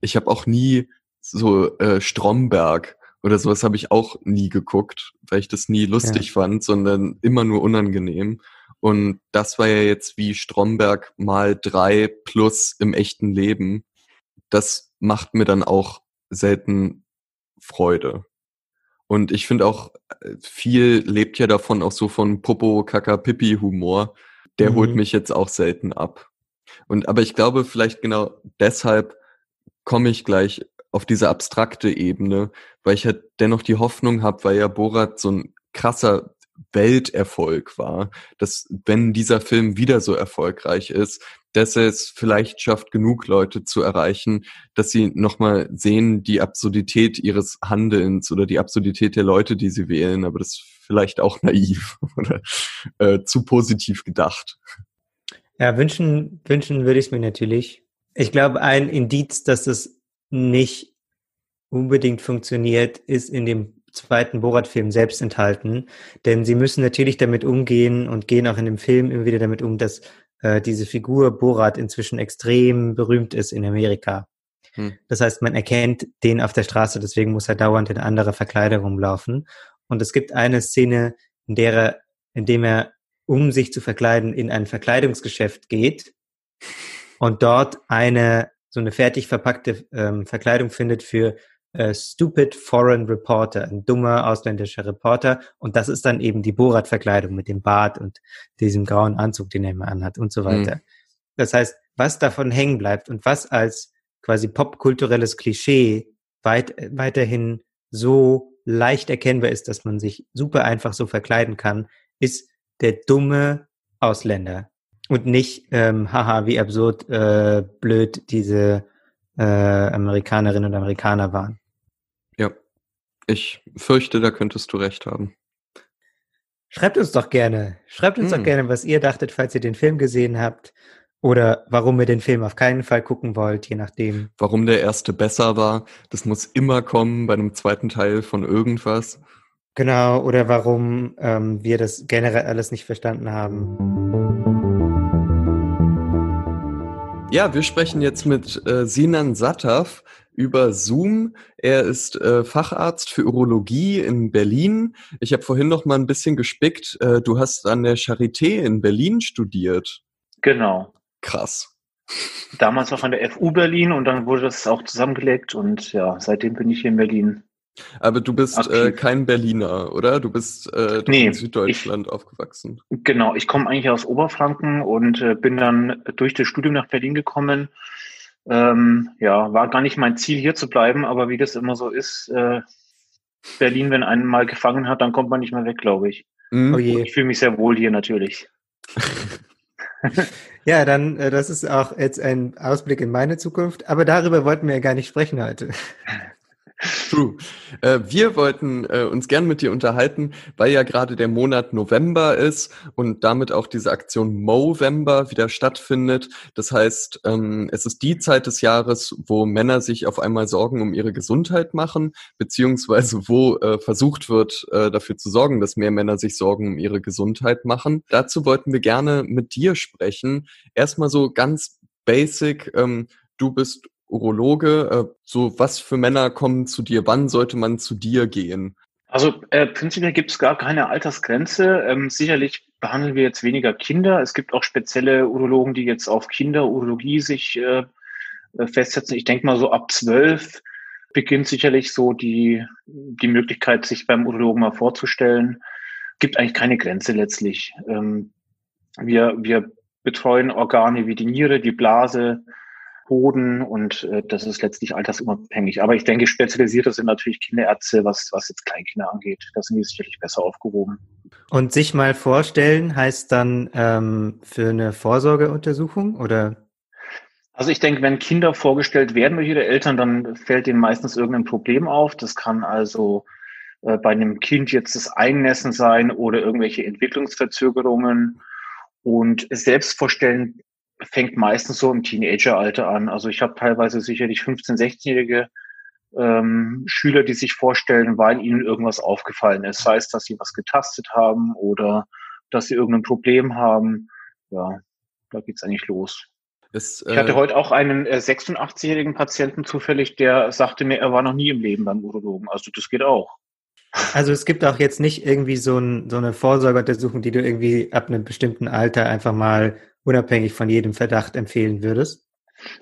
Ich habe auch nie so äh, Stromberg oder sowas habe ich auch nie geguckt, weil ich das nie lustig ja. fand, sondern immer nur unangenehm. Und das war ja jetzt wie Stromberg mal drei plus im echten Leben. Das macht mir dann auch selten Freude. Und ich finde auch, äh, viel lebt ja davon auch so von Popo, Kaka, Pipi Humor. Der mhm. holt mich jetzt auch selten ab. Und, aber ich glaube, vielleicht genau deshalb komme ich gleich auf diese abstrakte Ebene, weil ich halt dennoch die Hoffnung habe, weil ja Borat so ein krasser Welterfolg war, dass wenn dieser Film wieder so erfolgreich ist, dass er es vielleicht schafft, genug Leute zu erreichen, dass sie nochmal sehen die Absurdität ihres Handelns oder die Absurdität der Leute, die sie wählen, aber das ist vielleicht auch naiv oder äh, zu positiv gedacht. Ja, wünschen, wünschen würde ich es mir natürlich. Ich glaube, ein Indiz, dass es nicht unbedingt funktioniert, ist in dem zweiten Borat-Film selbst enthalten. Denn sie müssen natürlich damit umgehen und gehen auch in dem Film immer wieder damit um, dass äh, diese Figur Borat inzwischen extrem berühmt ist in Amerika. Hm. Das heißt, man erkennt den auf der Straße, deswegen muss er dauernd in anderer Verkleidung rumlaufen. Und es gibt eine Szene, in der er, in dem er, um sich zu verkleiden, in ein Verkleidungsgeschäft geht und dort eine so eine fertig verpackte ähm, Verkleidung findet für äh, Stupid Foreign Reporter, ein dummer ausländischer Reporter. Und das ist dann eben die Borat-Verkleidung mit dem Bart und diesem grauen Anzug, den er immer anhat und so weiter. Mhm. Das heißt, was davon hängen bleibt und was als quasi popkulturelles Klischee weit, weiterhin so leicht erkennbar ist, dass man sich super einfach so verkleiden kann, ist der dumme Ausländer. Und nicht, ähm, haha, wie absurd äh, blöd diese äh, Amerikanerinnen und Amerikaner waren. Ja, ich fürchte, da könntest du recht haben. Schreibt uns doch gerne. Schreibt uns hm. doch gerne, was ihr dachtet, falls ihr den Film gesehen habt. Oder warum ihr den Film auf keinen Fall gucken wollt, je nachdem. Warum der erste besser war. Das muss immer kommen bei einem zweiten Teil von irgendwas. Genau, oder warum ähm, wir das generell alles nicht verstanden haben. Ja, wir sprechen jetzt mit äh, Sinan Sattaf über Zoom. Er ist äh, Facharzt für Urologie in Berlin. Ich habe vorhin noch mal ein bisschen gespickt. Äh, du hast an der Charité in Berlin studiert. Genau. Krass. Damals noch an der FU Berlin und dann wurde das auch zusammengelegt und ja, seitdem bin ich hier in Berlin. Aber du bist äh, kein Berliner, oder? Du bist äh, nee, in Süddeutschland ich, aufgewachsen. Genau, ich komme eigentlich aus Oberfranken und äh, bin dann durch das Studium nach Berlin gekommen. Ähm, ja, war gar nicht mein Ziel, hier zu bleiben, aber wie das immer so ist, äh, Berlin, wenn einen mal gefangen hat, dann kommt man nicht mehr weg, glaube ich. Mhm. Oh ich fühle mich sehr wohl hier natürlich. ja, dann, äh, das ist auch jetzt ein Ausblick in meine Zukunft, aber darüber wollten wir ja gar nicht sprechen heute. True. Äh, wir wollten äh, uns gern mit dir unterhalten, weil ja gerade der Monat November ist und damit auch diese Aktion Movember wieder stattfindet. Das heißt, ähm, es ist die Zeit des Jahres, wo Männer sich auf einmal Sorgen um ihre Gesundheit machen, beziehungsweise wo äh, versucht wird, äh, dafür zu sorgen, dass mehr Männer sich Sorgen um ihre Gesundheit machen. Dazu wollten wir gerne mit dir sprechen. Erstmal so ganz basic. Ähm, du bist Urologe. Äh, so, was für Männer kommen zu dir? Wann sollte man zu dir gehen? Also äh, prinzipiell gibt es gar keine Altersgrenze. Ähm, sicherlich behandeln wir jetzt weniger Kinder. Es gibt auch spezielle Urologen, die jetzt auf Kinderurologie sich äh, äh festsetzen. Ich denke mal so ab zwölf beginnt sicherlich so die, die Möglichkeit, sich beim Urologen mal vorzustellen. Gibt eigentlich keine Grenze letztlich. Ähm, wir, wir betreuen Organe wie die Niere, die Blase, Boden und äh, das ist letztlich altersunabhängig. Aber ich denke, spezialisierte sind natürlich Kinderärzte, was, was jetzt Kleinkinder angeht. Da sind die sicherlich besser aufgehoben. Und sich mal vorstellen heißt dann ähm, für eine Vorsorgeuntersuchung oder? Also ich denke, wenn Kinder vorgestellt werden durch ihre Eltern, dann fällt ihnen meistens irgendein Problem auf. Das kann also äh, bei einem Kind jetzt das Einnässen sein oder irgendwelche Entwicklungsverzögerungen. Und Selbstvorstellen fängt meistens so im Teenageralter an. Also ich habe teilweise sicherlich 15-, 16-jährige ähm, Schüler, die sich vorstellen, weil ihnen irgendwas aufgefallen ist. Sei es, dass sie was getastet haben oder dass sie irgendein Problem haben. Ja, da geht's eigentlich los. Ist, äh, ich hatte äh, heute auch einen äh, 86-jährigen Patienten zufällig, der sagte mir, er war noch nie im Leben beim Urologen. Also das geht auch. Also es gibt auch jetzt nicht irgendwie so, ein, so eine Vorsorgeuntersuchung, die du irgendwie ab einem bestimmten Alter einfach mal unabhängig von jedem Verdacht empfehlen würdest?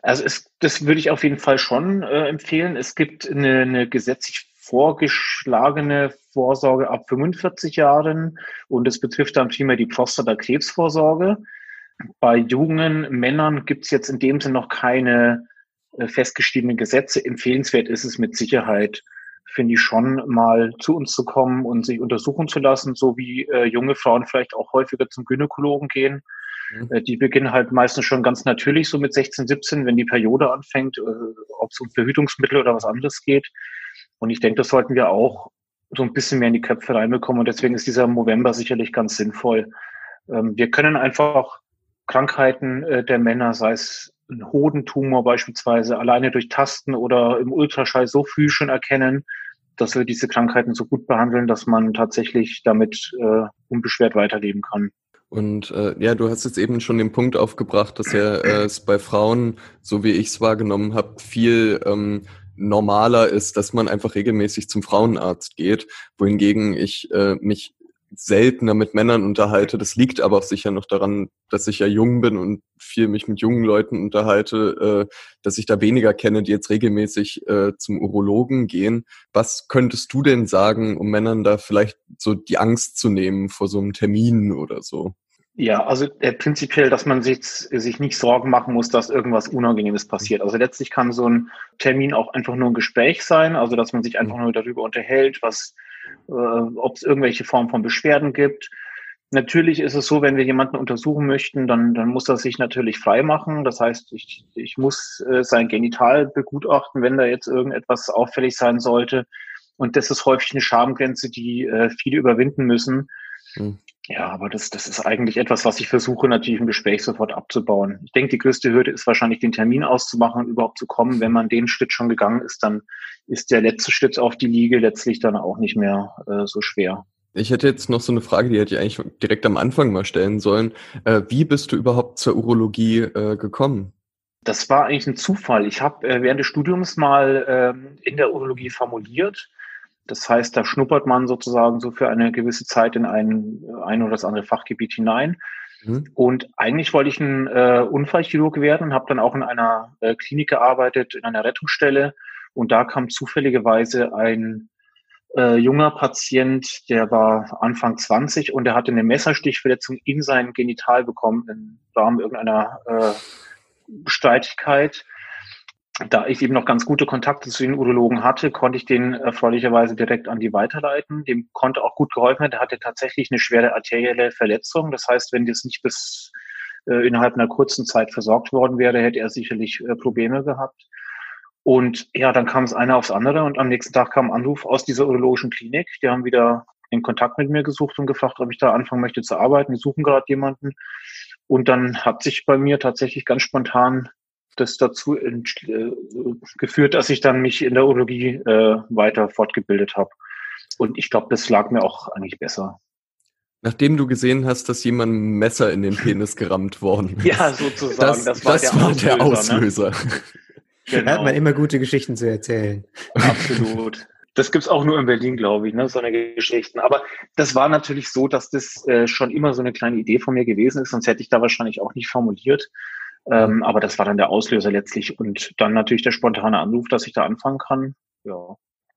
Also es, das würde ich auf jeden Fall schon äh, empfehlen. Es gibt eine, eine gesetzlich vorgeschlagene Vorsorge ab 45 Jahren und es betrifft dann primär die Prostatakrebsvorsorge. Bei jungen Männern gibt es jetzt in dem Sinne noch keine äh, festgeschriebenen Gesetze. Empfehlenswert ist es mit Sicherheit, finde ich schon, mal zu uns zu kommen und sich untersuchen zu lassen, so wie äh, junge Frauen vielleicht auch häufiger zum Gynäkologen gehen. Mhm. Äh, die beginnen halt meistens schon ganz natürlich so mit 16, 17, wenn die Periode anfängt, äh, ob es um Verhütungsmittel oder was anderes geht. Und ich denke, das sollten wir auch so ein bisschen mehr in die Köpfe reinbekommen. Und deswegen ist dieser November sicherlich ganz sinnvoll. Ähm, wir können einfach Krankheiten äh, der Männer, sei es ein Hodentumor beispielsweise, alleine durch Tasten oder im Ultraschall so früh schon erkennen, dass wir diese Krankheiten so gut behandeln, dass man tatsächlich damit unbeschwert weiterleben kann. Und äh, ja, du hast jetzt eben schon den Punkt aufgebracht, dass ja äh, es bei Frauen, so wie ich es wahrgenommen habe, viel ähm, normaler ist, dass man einfach regelmäßig zum Frauenarzt geht, wohingegen ich äh, mich seltener mit Männern unterhalte. Das liegt aber auch sicher noch daran, dass ich ja jung bin und viel mich mit jungen Leuten unterhalte, äh, dass ich da weniger kenne, die jetzt regelmäßig äh, zum Urologen gehen. Was könntest du denn sagen, um Männern da vielleicht so die Angst zu nehmen vor so einem Termin oder so? Ja, also äh, prinzipiell, dass man sich, sich nicht Sorgen machen muss, dass irgendwas Unangenehmes passiert. Also letztlich kann so ein Termin auch einfach nur ein Gespräch sein, also dass man sich einfach nur darüber unterhält, was, äh, ob es irgendwelche Formen von Beschwerden gibt. Natürlich ist es so, wenn wir jemanden untersuchen möchten, dann, dann muss er sich natürlich frei machen. Das heißt, ich, ich muss äh, sein Genital begutachten, wenn da jetzt irgendetwas auffällig sein sollte. Und das ist häufig eine Schamgrenze, die äh, viele überwinden müssen. Mhm. Ja, aber das, das ist eigentlich etwas, was ich versuche, natürlich im Gespräch sofort abzubauen. Ich denke, die größte Hürde ist wahrscheinlich, den Termin auszumachen und überhaupt zu kommen. Wenn man den Schritt schon gegangen ist, dann ist der letzte Schritt auf die Liege letztlich dann auch nicht mehr äh, so schwer. Ich hätte jetzt noch so eine Frage, die hätte ich eigentlich direkt am Anfang mal stellen sollen. Äh, wie bist du überhaupt zur Urologie äh, gekommen? Das war eigentlich ein Zufall. Ich habe äh, während des Studiums mal ähm, in der Urologie formuliert das heißt, da schnuppert man sozusagen so für eine gewisse Zeit in ein, ein oder das andere Fachgebiet hinein. Mhm. Und eigentlich wollte ich ein äh, Unfallchirurg werden und habe dann auch in einer äh, Klinik gearbeitet, in einer Rettungsstelle. Und da kam zufälligerweise ein äh, junger Patient, der war Anfang 20 und der hatte eine Messerstichverletzung in sein Genital bekommen im Rahmen irgendeiner äh, Streitigkeit da ich eben noch ganz gute Kontakte zu den Urologen hatte, konnte ich den erfreulicherweise direkt an die weiterleiten. Dem konnte auch gut geholfen werden. Der hatte tatsächlich eine schwere arterielle Verletzung. Das heißt, wenn das nicht bis äh, innerhalb einer kurzen Zeit versorgt worden wäre, hätte er sicherlich äh, Probleme gehabt. Und ja, dann kam es eine aufs andere und am nächsten Tag kam ein Anruf aus dieser urologischen Klinik. Die haben wieder in Kontakt mit mir gesucht und gefragt, ob ich da anfangen möchte zu arbeiten. Die suchen gerade jemanden. Und dann hat sich bei mir tatsächlich ganz spontan das dazu äh, geführt, dass ich dann mich in der Urologie äh, weiter fortgebildet habe. Und ich glaube, das lag mir auch eigentlich besser. Nachdem du gesehen hast, dass jemand ein Messer in den Penis gerammt worden ist. Ja, sozusagen. Das, das war, das der, war Auslöser, der Auslöser. Ne? Genau. Da hat man immer gute Geschichten zu erzählen. Absolut. Das gibt's auch nur in Berlin, glaube ich, ne, so eine Geschichten. Aber das war natürlich so, dass das äh, schon immer so eine kleine Idee von mir gewesen ist, sonst hätte ich da wahrscheinlich auch nicht formuliert. Ähm, aber das war dann der Auslöser letztlich und dann natürlich der spontane Anruf, dass ich da anfangen kann. Ja,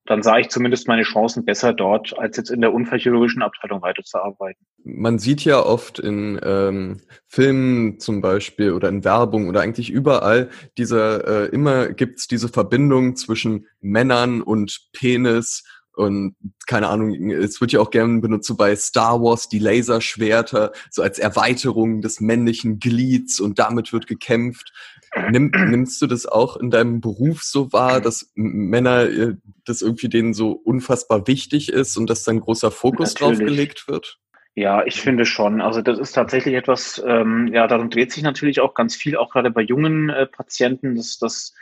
dann sah ich zumindest meine Chancen besser dort, als jetzt in der unfallchirurgischen Abteilung weiterzuarbeiten. Man sieht ja oft in ähm, Filmen zum Beispiel oder in Werbung oder eigentlich überall diese, äh, immer gibt's diese Verbindung zwischen Männern und Penis und keine Ahnung, es wird ja auch gerne benutzt so bei Star Wars die Laserschwerter, so als Erweiterung des männlichen Glieds und damit wird gekämpft. Nimm, nimmst du das auch in deinem Beruf so wahr, dass Männer, äh, das irgendwie denen so unfassbar wichtig ist und dass dann großer Fokus Natürlich. drauf gelegt wird? Ja, ich finde schon. Also das ist tatsächlich etwas, ähm, ja, darum dreht sich natürlich auch ganz viel, auch gerade bei jungen äh, Patienten, dass das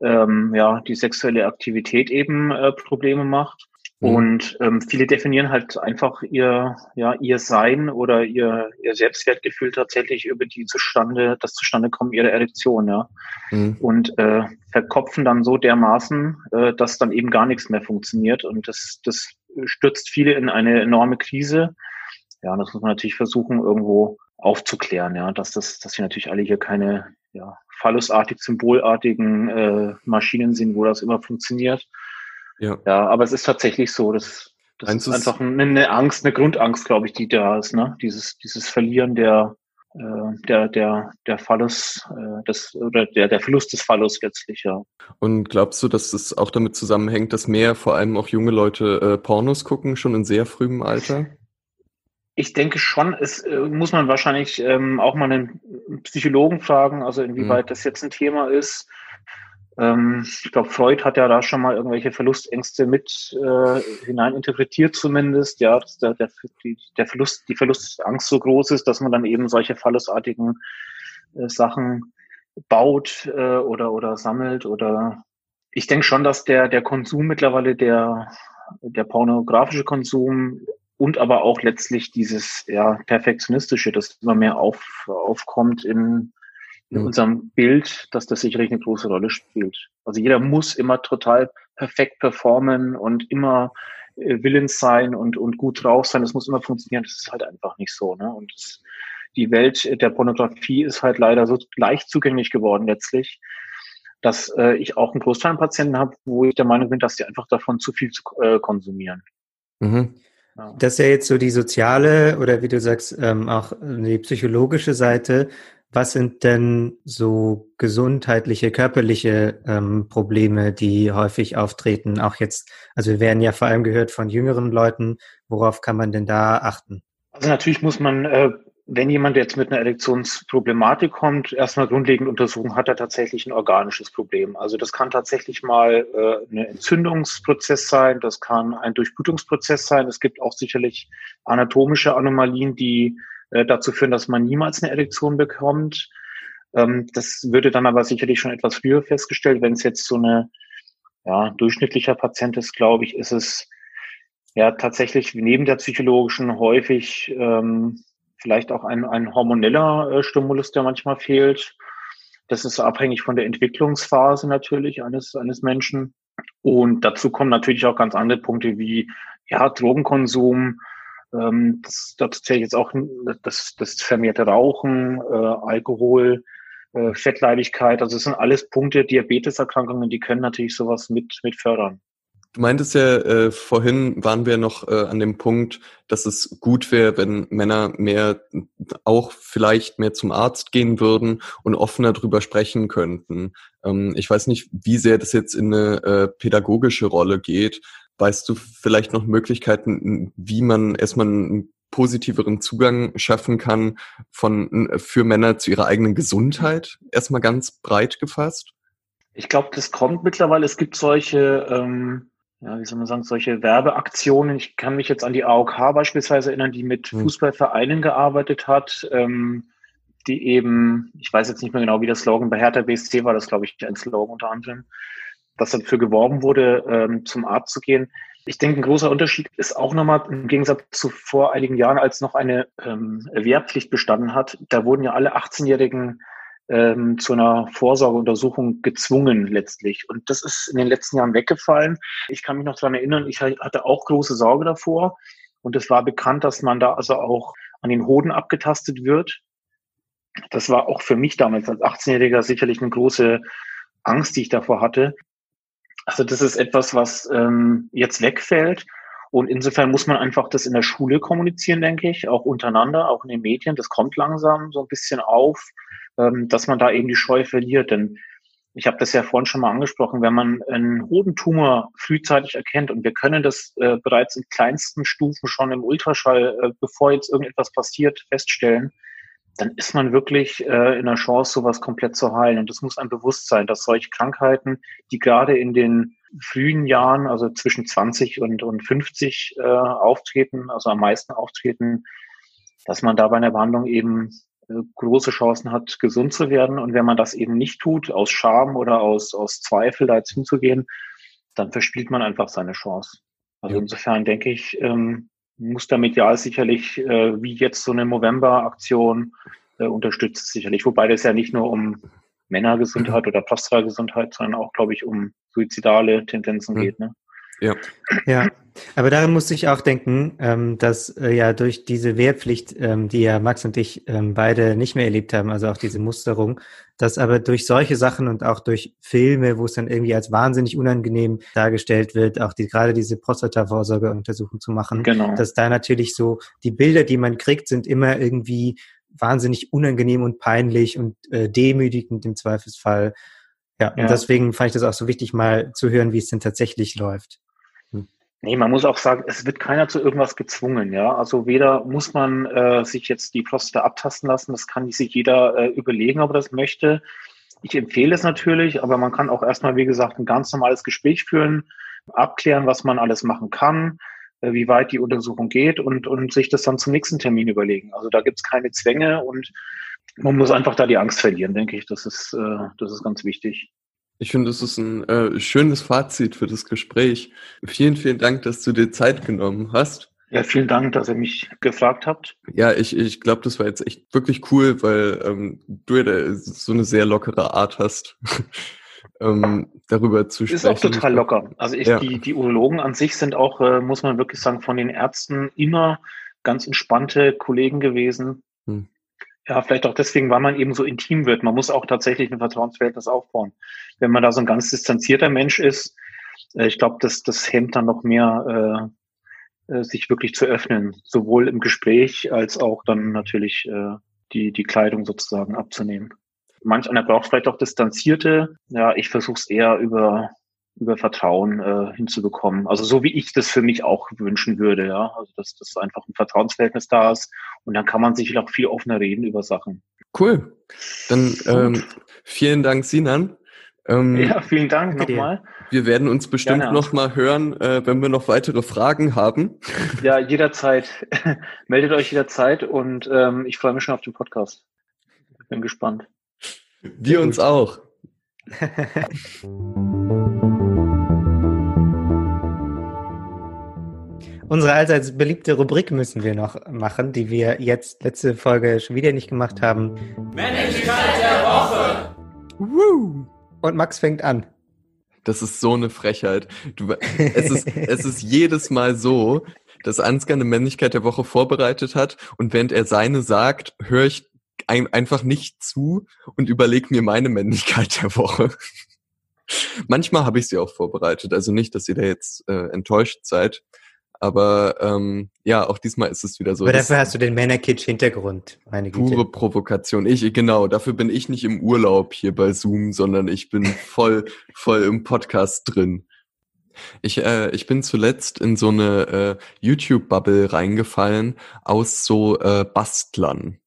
ähm, ja die sexuelle Aktivität eben äh, Probleme macht. Mhm. Und ähm, viele definieren halt einfach ihr, ja, ihr Sein oder ihr, ihr Selbstwertgefühl tatsächlich über die zustande, das Zustandekommen ihrer Erektion, ja. Mhm. Und äh, verkopfen dann so dermaßen, äh, dass dann eben gar nichts mehr funktioniert. Und das, das stürzt viele in eine enorme Krise. Ja, das muss man natürlich versuchen, irgendwo aufzuklären, ja, dass das, dass wir natürlich alle hier keine ja, phallusartig, symbolartigen äh, Maschinen sind, wo das immer funktioniert. Ja. ja, aber es ist tatsächlich so, dass das ist einfach eine, Angst, eine Grundangst, glaube ich, die da ist, ne? Dieses, dieses Verlieren der, äh, der, der, der Phallus, äh, des, oder der, der Verlust des Phallus letztlich, ja. Und glaubst du, dass das auch damit zusammenhängt, dass mehr, vor allem auch junge Leute, äh, Pornos gucken, schon in sehr frühem Alter? Ich denke schon, es äh, muss man wahrscheinlich ähm, auch mal einen Psychologen fragen, also inwieweit mhm. das jetzt ein Thema ist. Ähm, ich glaube, Freud hat ja da schon mal irgendwelche Verlustängste mit äh, hineininterpretiert zumindest, ja, dass der, der, die, der Verlust, die Verlustangst so groß ist, dass man dann eben solche fallusartigen äh, Sachen baut äh, oder oder sammelt oder ich denke schon, dass der der Konsum mittlerweile der der pornografische Konsum und aber auch letztlich dieses ja perfektionistische, das immer mehr auf, aufkommt in in mhm. unserem Bild, dass das sicherlich eine große Rolle spielt. Also jeder muss immer total perfekt performen und immer äh, willens sein und, und gut drauf sein. Das muss immer funktionieren. Das ist halt einfach nicht so. Ne? Und das, die Welt der Pornografie ist halt leider so leicht zugänglich geworden letztlich, dass äh, ich auch einen Großteil an Patienten habe, wo ich der Meinung bin, dass die einfach davon zu viel zu, äh, konsumieren. Mhm. Das ist ja jetzt so die soziale oder wie du sagst, ähm, auch die psychologische Seite. Was sind denn so gesundheitliche, körperliche ähm, Probleme, die häufig auftreten? Auch jetzt, also wir werden ja vor allem gehört von jüngeren Leuten. Worauf kann man denn da achten? Also natürlich muss man, äh, wenn jemand jetzt mit einer Erektionsproblematik kommt, erstmal grundlegend untersuchen, hat er tatsächlich ein organisches Problem. Also das kann tatsächlich mal äh, ein Entzündungsprozess sein, das kann ein Durchblutungsprozess sein. Es gibt auch sicherlich anatomische Anomalien, die äh, dazu führen, dass man niemals eine Erektion bekommt. Ähm, das würde dann aber sicherlich schon etwas früher festgestellt. Wenn es jetzt so eine ja, durchschnittlicher Patient ist, glaube ich, ist es ja tatsächlich neben der psychologischen häufig ähm, vielleicht auch ein, ein hormoneller äh, Stimulus, der manchmal fehlt. Das ist abhängig von der Entwicklungsphase natürlich eines, eines Menschen. Und dazu kommen natürlich auch ganz andere Punkte wie ja, Drogenkonsum, ähm, das, dazu zählt jetzt auch das, das vermehrte Rauchen, äh, Alkohol, äh, Fettleibigkeit. Also es sind alles Punkte, Diabeteserkrankungen, die können natürlich sowas mit, mit fördern. Du meintest ja, äh, vorhin waren wir noch äh, an dem Punkt, dass es gut wäre, wenn Männer mehr auch vielleicht mehr zum Arzt gehen würden und offener drüber sprechen könnten. Ähm, ich weiß nicht, wie sehr das jetzt in eine äh, pädagogische Rolle geht, Weißt du vielleicht noch Möglichkeiten, wie man erstmal einen positiveren Zugang schaffen kann von, für Männer zu ihrer eigenen Gesundheit? Erstmal ganz breit gefasst. Ich glaube, das kommt mittlerweile. Es gibt solche, ähm, ja, wie soll man sagen, solche Werbeaktionen. Ich kann mich jetzt an die AOK beispielsweise erinnern, die mit hm. Fußballvereinen gearbeitet hat, ähm, die eben, ich weiß jetzt nicht mehr genau, wie der Slogan bei Hertha BSC war, das glaube ich ein Slogan unter anderem, dass dafür geworben wurde, ähm, zum Arzt zu gehen. Ich denke, ein großer Unterschied ist auch nochmal im Gegensatz zu vor einigen Jahren, als noch eine ähm, Wehrpflicht bestanden hat. Da wurden ja alle 18-Jährigen ähm, zu einer Vorsorgeuntersuchung gezwungen letztlich. Und das ist in den letzten Jahren weggefallen. Ich kann mich noch daran erinnern, ich hatte auch große Sorge davor. Und es war bekannt, dass man da also auch an den Hoden abgetastet wird. Das war auch für mich damals als 18-Jähriger sicherlich eine große Angst, die ich davor hatte. Also das ist etwas, was ähm, jetzt wegfällt. Und insofern muss man einfach das in der Schule kommunizieren, denke ich, auch untereinander, auch in den Medien. Das kommt langsam so ein bisschen auf, ähm, dass man da eben die Scheu verliert. Denn ich habe das ja vorhin schon mal angesprochen, wenn man einen Hodentumor frühzeitig erkennt und wir können das äh, bereits in kleinsten Stufen schon im Ultraschall, äh, bevor jetzt irgendetwas passiert, feststellen, dann ist man wirklich äh, in der Chance, sowas komplett zu heilen. Und es muss ein Bewusstsein, dass solche Krankheiten, die gerade in den frühen Jahren, also zwischen 20 und, und 50 äh, auftreten, also am meisten auftreten, dass man da bei einer Behandlung eben äh, große Chancen hat, gesund zu werden. Und wenn man das eben nicht tut, aus Scham oder aus, aus Zweifel da jetzt hinzugehen, dann verspielt man einfach seine Chance. Also insofern denke ich, ähm, muss da medial sicherlich, äh, wie jetzt so eine Movember-Aktion, äh, unterstützt sicherlich. Wobei das ja nicht nur um Männergesundheit oder Prostata-Gesundheit, sondern auch, glaube ich, um suizidale Tendenzen mhm. geht. Ne? Ja. Ja. Aber daran musste ich auch denken, ähm, dass äh, ja durch diese Wehrpflicht, ähm, die ja Max und ich ähm, beide nicht mehr erlebt haben, also auch diese Musterung, dass aber durch solche Sachen und auch durch Filme, wo es dann irgendwie als wahnsinnig unangenehm dargestellt wird, auch die, gerade diese Prostata-Vorsorgeuntersuchung zu machen, genau. dass da natürlich so die Bilder, die man kriegt, sind immer irgendwie wahnsinnig unangenehm und peinlich und äh, demütigend im Zweifelsfall. Ja, ja, und deswegen fand ich das auch so wichtig, mal zu hören, wie es denn tatsächlich läuft. Nee, man muss auch sagen, es wird keiner zu irgendwas gezwungen, ja. Also weder muss man äh, sich jetzt die Prostata abtasten lassen, das kann sich jeder äh, überlegen, ob er das möchte. Ich empfehle es natürlich, aber man kann auch erstmal, wie gesagt, ein ganz normales Gespräch führen, abklären, was man alles machen kann, äh, wie weit die Untersuchung geht und, und sich das dann zum nächsten Termin überlegen. Also da gibt's keine Zwänge und man muss einfach da die Angst verlieren, denke ich. Das ist, äh, das ist ganz wichtig. Ich finde, das ist ein äh, schönes Fazit für das Gespräch. Vielen, vielen Dank, dass du dir Zeit genommen hast. Ja, vielen Dank, dass ihr mich gefragt habt. Ja, ich, ich glaube, das war jetzt echt wirklich cool, weil ähm, du ja so eine sehr lockere Art hast, ähm, darüber zu sprechen. Ist auch total locker. Also ich, ja. die, die Urologen an sich sind auch, äh, muss man wirklich sagen, von den Ärzten immer ganz entspannte Kollegen gewesen. Hm. Ja, vielleicht auch deswegen, weil man eben so intim wird. Man muss auch tatsächlich ein Vertrauensverhältnis aufbauen. Wenn man da so ein ganz distanzierter Mensch ist, äh, ich glaube, das, das hemmt dann noch mehr, äh, äh, sich wirklich zu öffnen, sowohl im Gespräch als auch dann natürlich äh, die, die Kleidung sozusagen abzunehmen. Manch einer braucht vielleicht auch distanzierte. Ja, ich versuche es eher über über Vertrauen äh, hinzubekommen. Also so wie ich das für mich auch wünschen würde, ja. Also dass das einfach ein Vertrauensverhältnis da ist und dann kann man sich auch viel offener reden über Sachen. Cool. Dann ähm, vielen Dank, Sinan. Ähm, ja, vielen Dank nochmal. Wir werden uns bestimmt nochmal hören, äh, wenn wir noch weitere Fragen haben. Ja, jederzeit. Meldet euch jederzeit und ähm, ich freue mich schon auf den Podcast. Bin gespannt. Wir uns auch. Unsere allseits beliebte Rubrik müssen wir noch machen, die wir jetzt letzte Folge schon wieder nicht gemacht haben. Männlichkeit der Woche! Woo! Und Max fängt an. Das ist so eine Frechheit. Du, es, ist, es ist jedes Mal so, dass Ansgar eine Männlichkeit der Woche vorbereitet hat und während er seine sagt, höre ich ein, einfach nicht zu und überlege mir meine Männlichkeit der Woche. Manchmal habe ich sie auch vorbereitet, also nicht, dass ihr da jetzt äh, enttäuscht seid. Aber ähm, ja, auch diesmal ist es wieder so. Aber dafür hast du den Männerkitsch-Hintergrund, meine Güte. Pure Provokation. Ich, genau, dafür bin ich nicht im Urlaub hier bei Zoom, sondern ich bin voll, voll im Podcast drin. Ich, äh, ich bin zuletzt in so eine äh, YouTube-Bubble reingefallen aus so äh, Bastlern.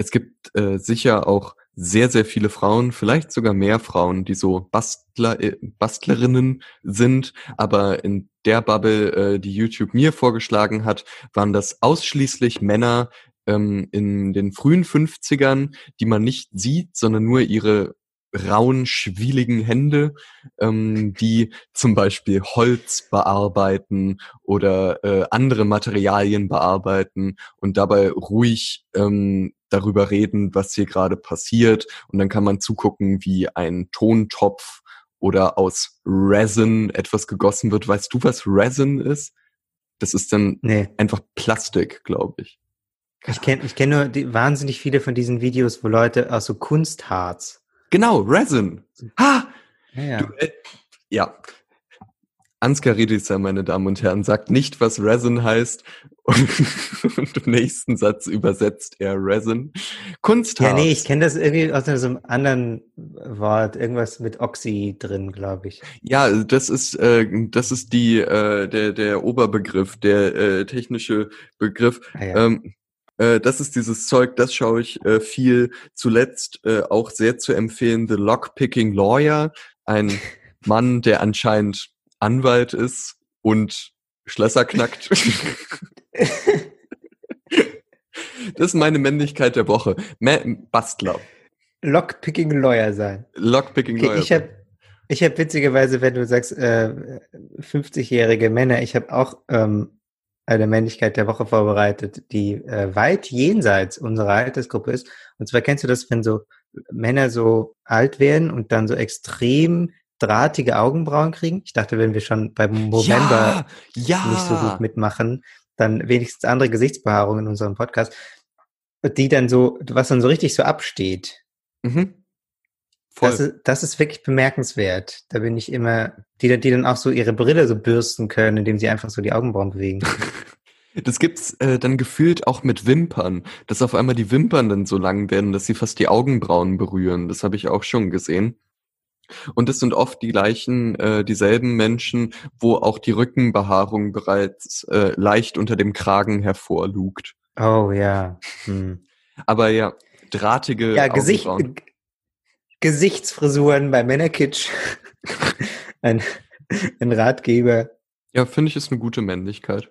Es gibt äh, sicher auch sehr, sehr viele Frauen, vielleicht sogar mehr Frauen, die so Bastler, äh, Bastlerinnen sind. Aber in der Bubble, äh, die YouTube mir vorgeschlagen hat, waren das ausschließlich Männer ähm, in den frühen 50ern, die man nicht sieht, sondern nur ihre rauen, schwieligen Hände, ähm, die zum Beispiel Holz bearbeiten oder äh, andere Materialien bearbeiten und dabei ruhig ähm, darüber reden, was hier gerade passiert. Und dann kann man zugucken, wie ein Tontopf oder aus Resin etwas gegossen wird. Weißt du, was Resin ist? Das ist dann nee. einfach Plastik, glaube ich. Ich kenne ich kenn nur die, wahnsinnig viele von diesen Videos, wo Leute aus so Kunstharz. Genau, Resin. Ha! Ja, ja. Du, äh, ja. Ansgar Riedisser, meine Damen und Herren, sagt nicht, was Resin heißt und, und im nächsten Satz übersetzt er Resin. Kunstharz. Ja, nee, ich kenne das irgendwie aus einem anderen Wort, irgendwas mit Oxy drin, glaube ich. Ja, das ist äh, das ist die äh, der der Oberbegriff, der äh, technische Begriff. Ah, ja. ähm, äh, das ist dieses Zeug, das schaue ich äh, viel. Zuletzt äh, auch sehr zu empfehlen, The Lockpicking Lawyer, ein Mann, der anscheinend Anwalt ist und Schlösser knackt. das ist meine Männlichkeit der Woche. Bastler. Lockpicking Lawyer sein. Lockpicking okay, Lawyer. Ich habe ich hab witzigerweise, wenn du sagst, äh, 50-jährige Männer, ich habe auch ähm, eine Männlichkeit der Woche vorbereitet, die äh, weit jenseits unserer Altersgruppe ist. Und zwar kennst du das, wenn so Männer so alt werden und dann so extrem drahtige Augenbrauen kriegen. Ich dachte, wenn wir schon beim November ja, ja. nicht so gut mitmachen, dann wenigstens andere Gesichtsbehaarungen in unserem Podcast, die dann so, was dann so richtig so absteht. Mhm. Voll. Das, ist, das ist wirklich bemerkenswert. Da bin ich immer, die, die dann auch so ihre Brille so bürsten können, indem sie einfach so die Augenbrauen bewegen. Das gibt's äh, dann gefühlt auch mit Wimpern, dass auf einmal die Wimpern dann so lang werden, dass sie fast die Augenbrauen berühren. Das habe ich auch schon gesehen. Und es sind oft die gleichen, äh, dieselben Menschen, wo auch die Rückenbehaarung bereits äh, leicht unter dem Kragen hervorlugt. Oh ja. Hm. Aber ja, drahtige ja, Gesicht, Gesichtsfrisuren bei Männerkitsch. ein, ein Ratgeber. Ja, finde ich, ist eine gute Männlichkeit.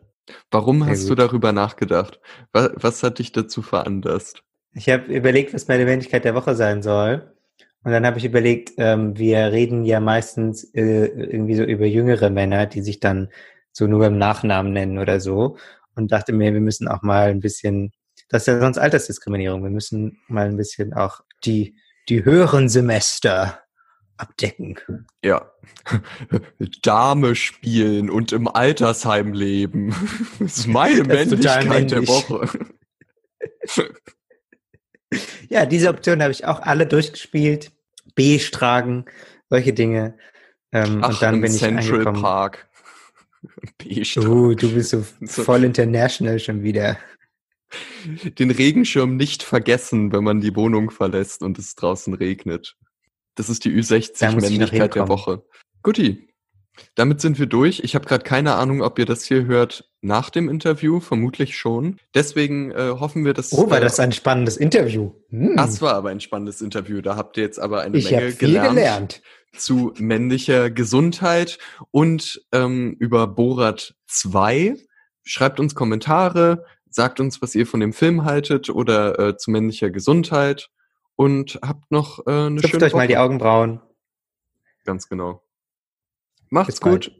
Warum Sehr hast gut. du darüber nachgedacht? Was, was hat dich dazu veranlasst? Ich habe überlegt, was meine Männlichkeit der Woche sein soll. Und dann habe ich überlegt, ähm, wir reden ja meistens äh, irgendwie so über jüngere Männer, die sich dann so nur beim Nachnamen nennen oder so. Und dachte mir, wir müssen auch mal ein bisschen, das ist ja sonst Altersdiskriminierung, wir müssen mal ein bisschen auch die, die höheren Semester abdecken. Ja. Dame spielen und im Altersheim leben. Das ist meine das Männlichkeit der Woche. Ja, diese Option habe ich auch alle durchgespielt. Beige tragen, solche Dinge. Ähm, Ach, und dann bin Central ich angekommen. Park. Beige uh, du bist so voll international schon wieder. Den Regenschirm nicht vergessen, wenn man die Wohnung verlässt und es draußen regnet. Das ist die Ü60-Männlichkeit der Woche. Guti, damit sind wir durch. Ich habe gerade keine Ahnung, ob ihr das hier hört nach dem Interview, vermutlich schon. Deswegen äh, hoffen wir, dass. Oh, war äh, das ein spannendes Interview? Hm. Das war aber ein spannendes Interview. Da habt ihr jetzt aber eine ich Menge viel gelernt, gelernt zu männlicher Gesundheit und ähm, über Borat 2. Schreibt uns Kommentare, sagt uns, was ihr von dem Film haltet oder äh, zu männlicher Gesundheit und habt noch äh, eine Schöpft schöne euch Woche. mal die Augenbrauen. Ganz genau. Macht's gut.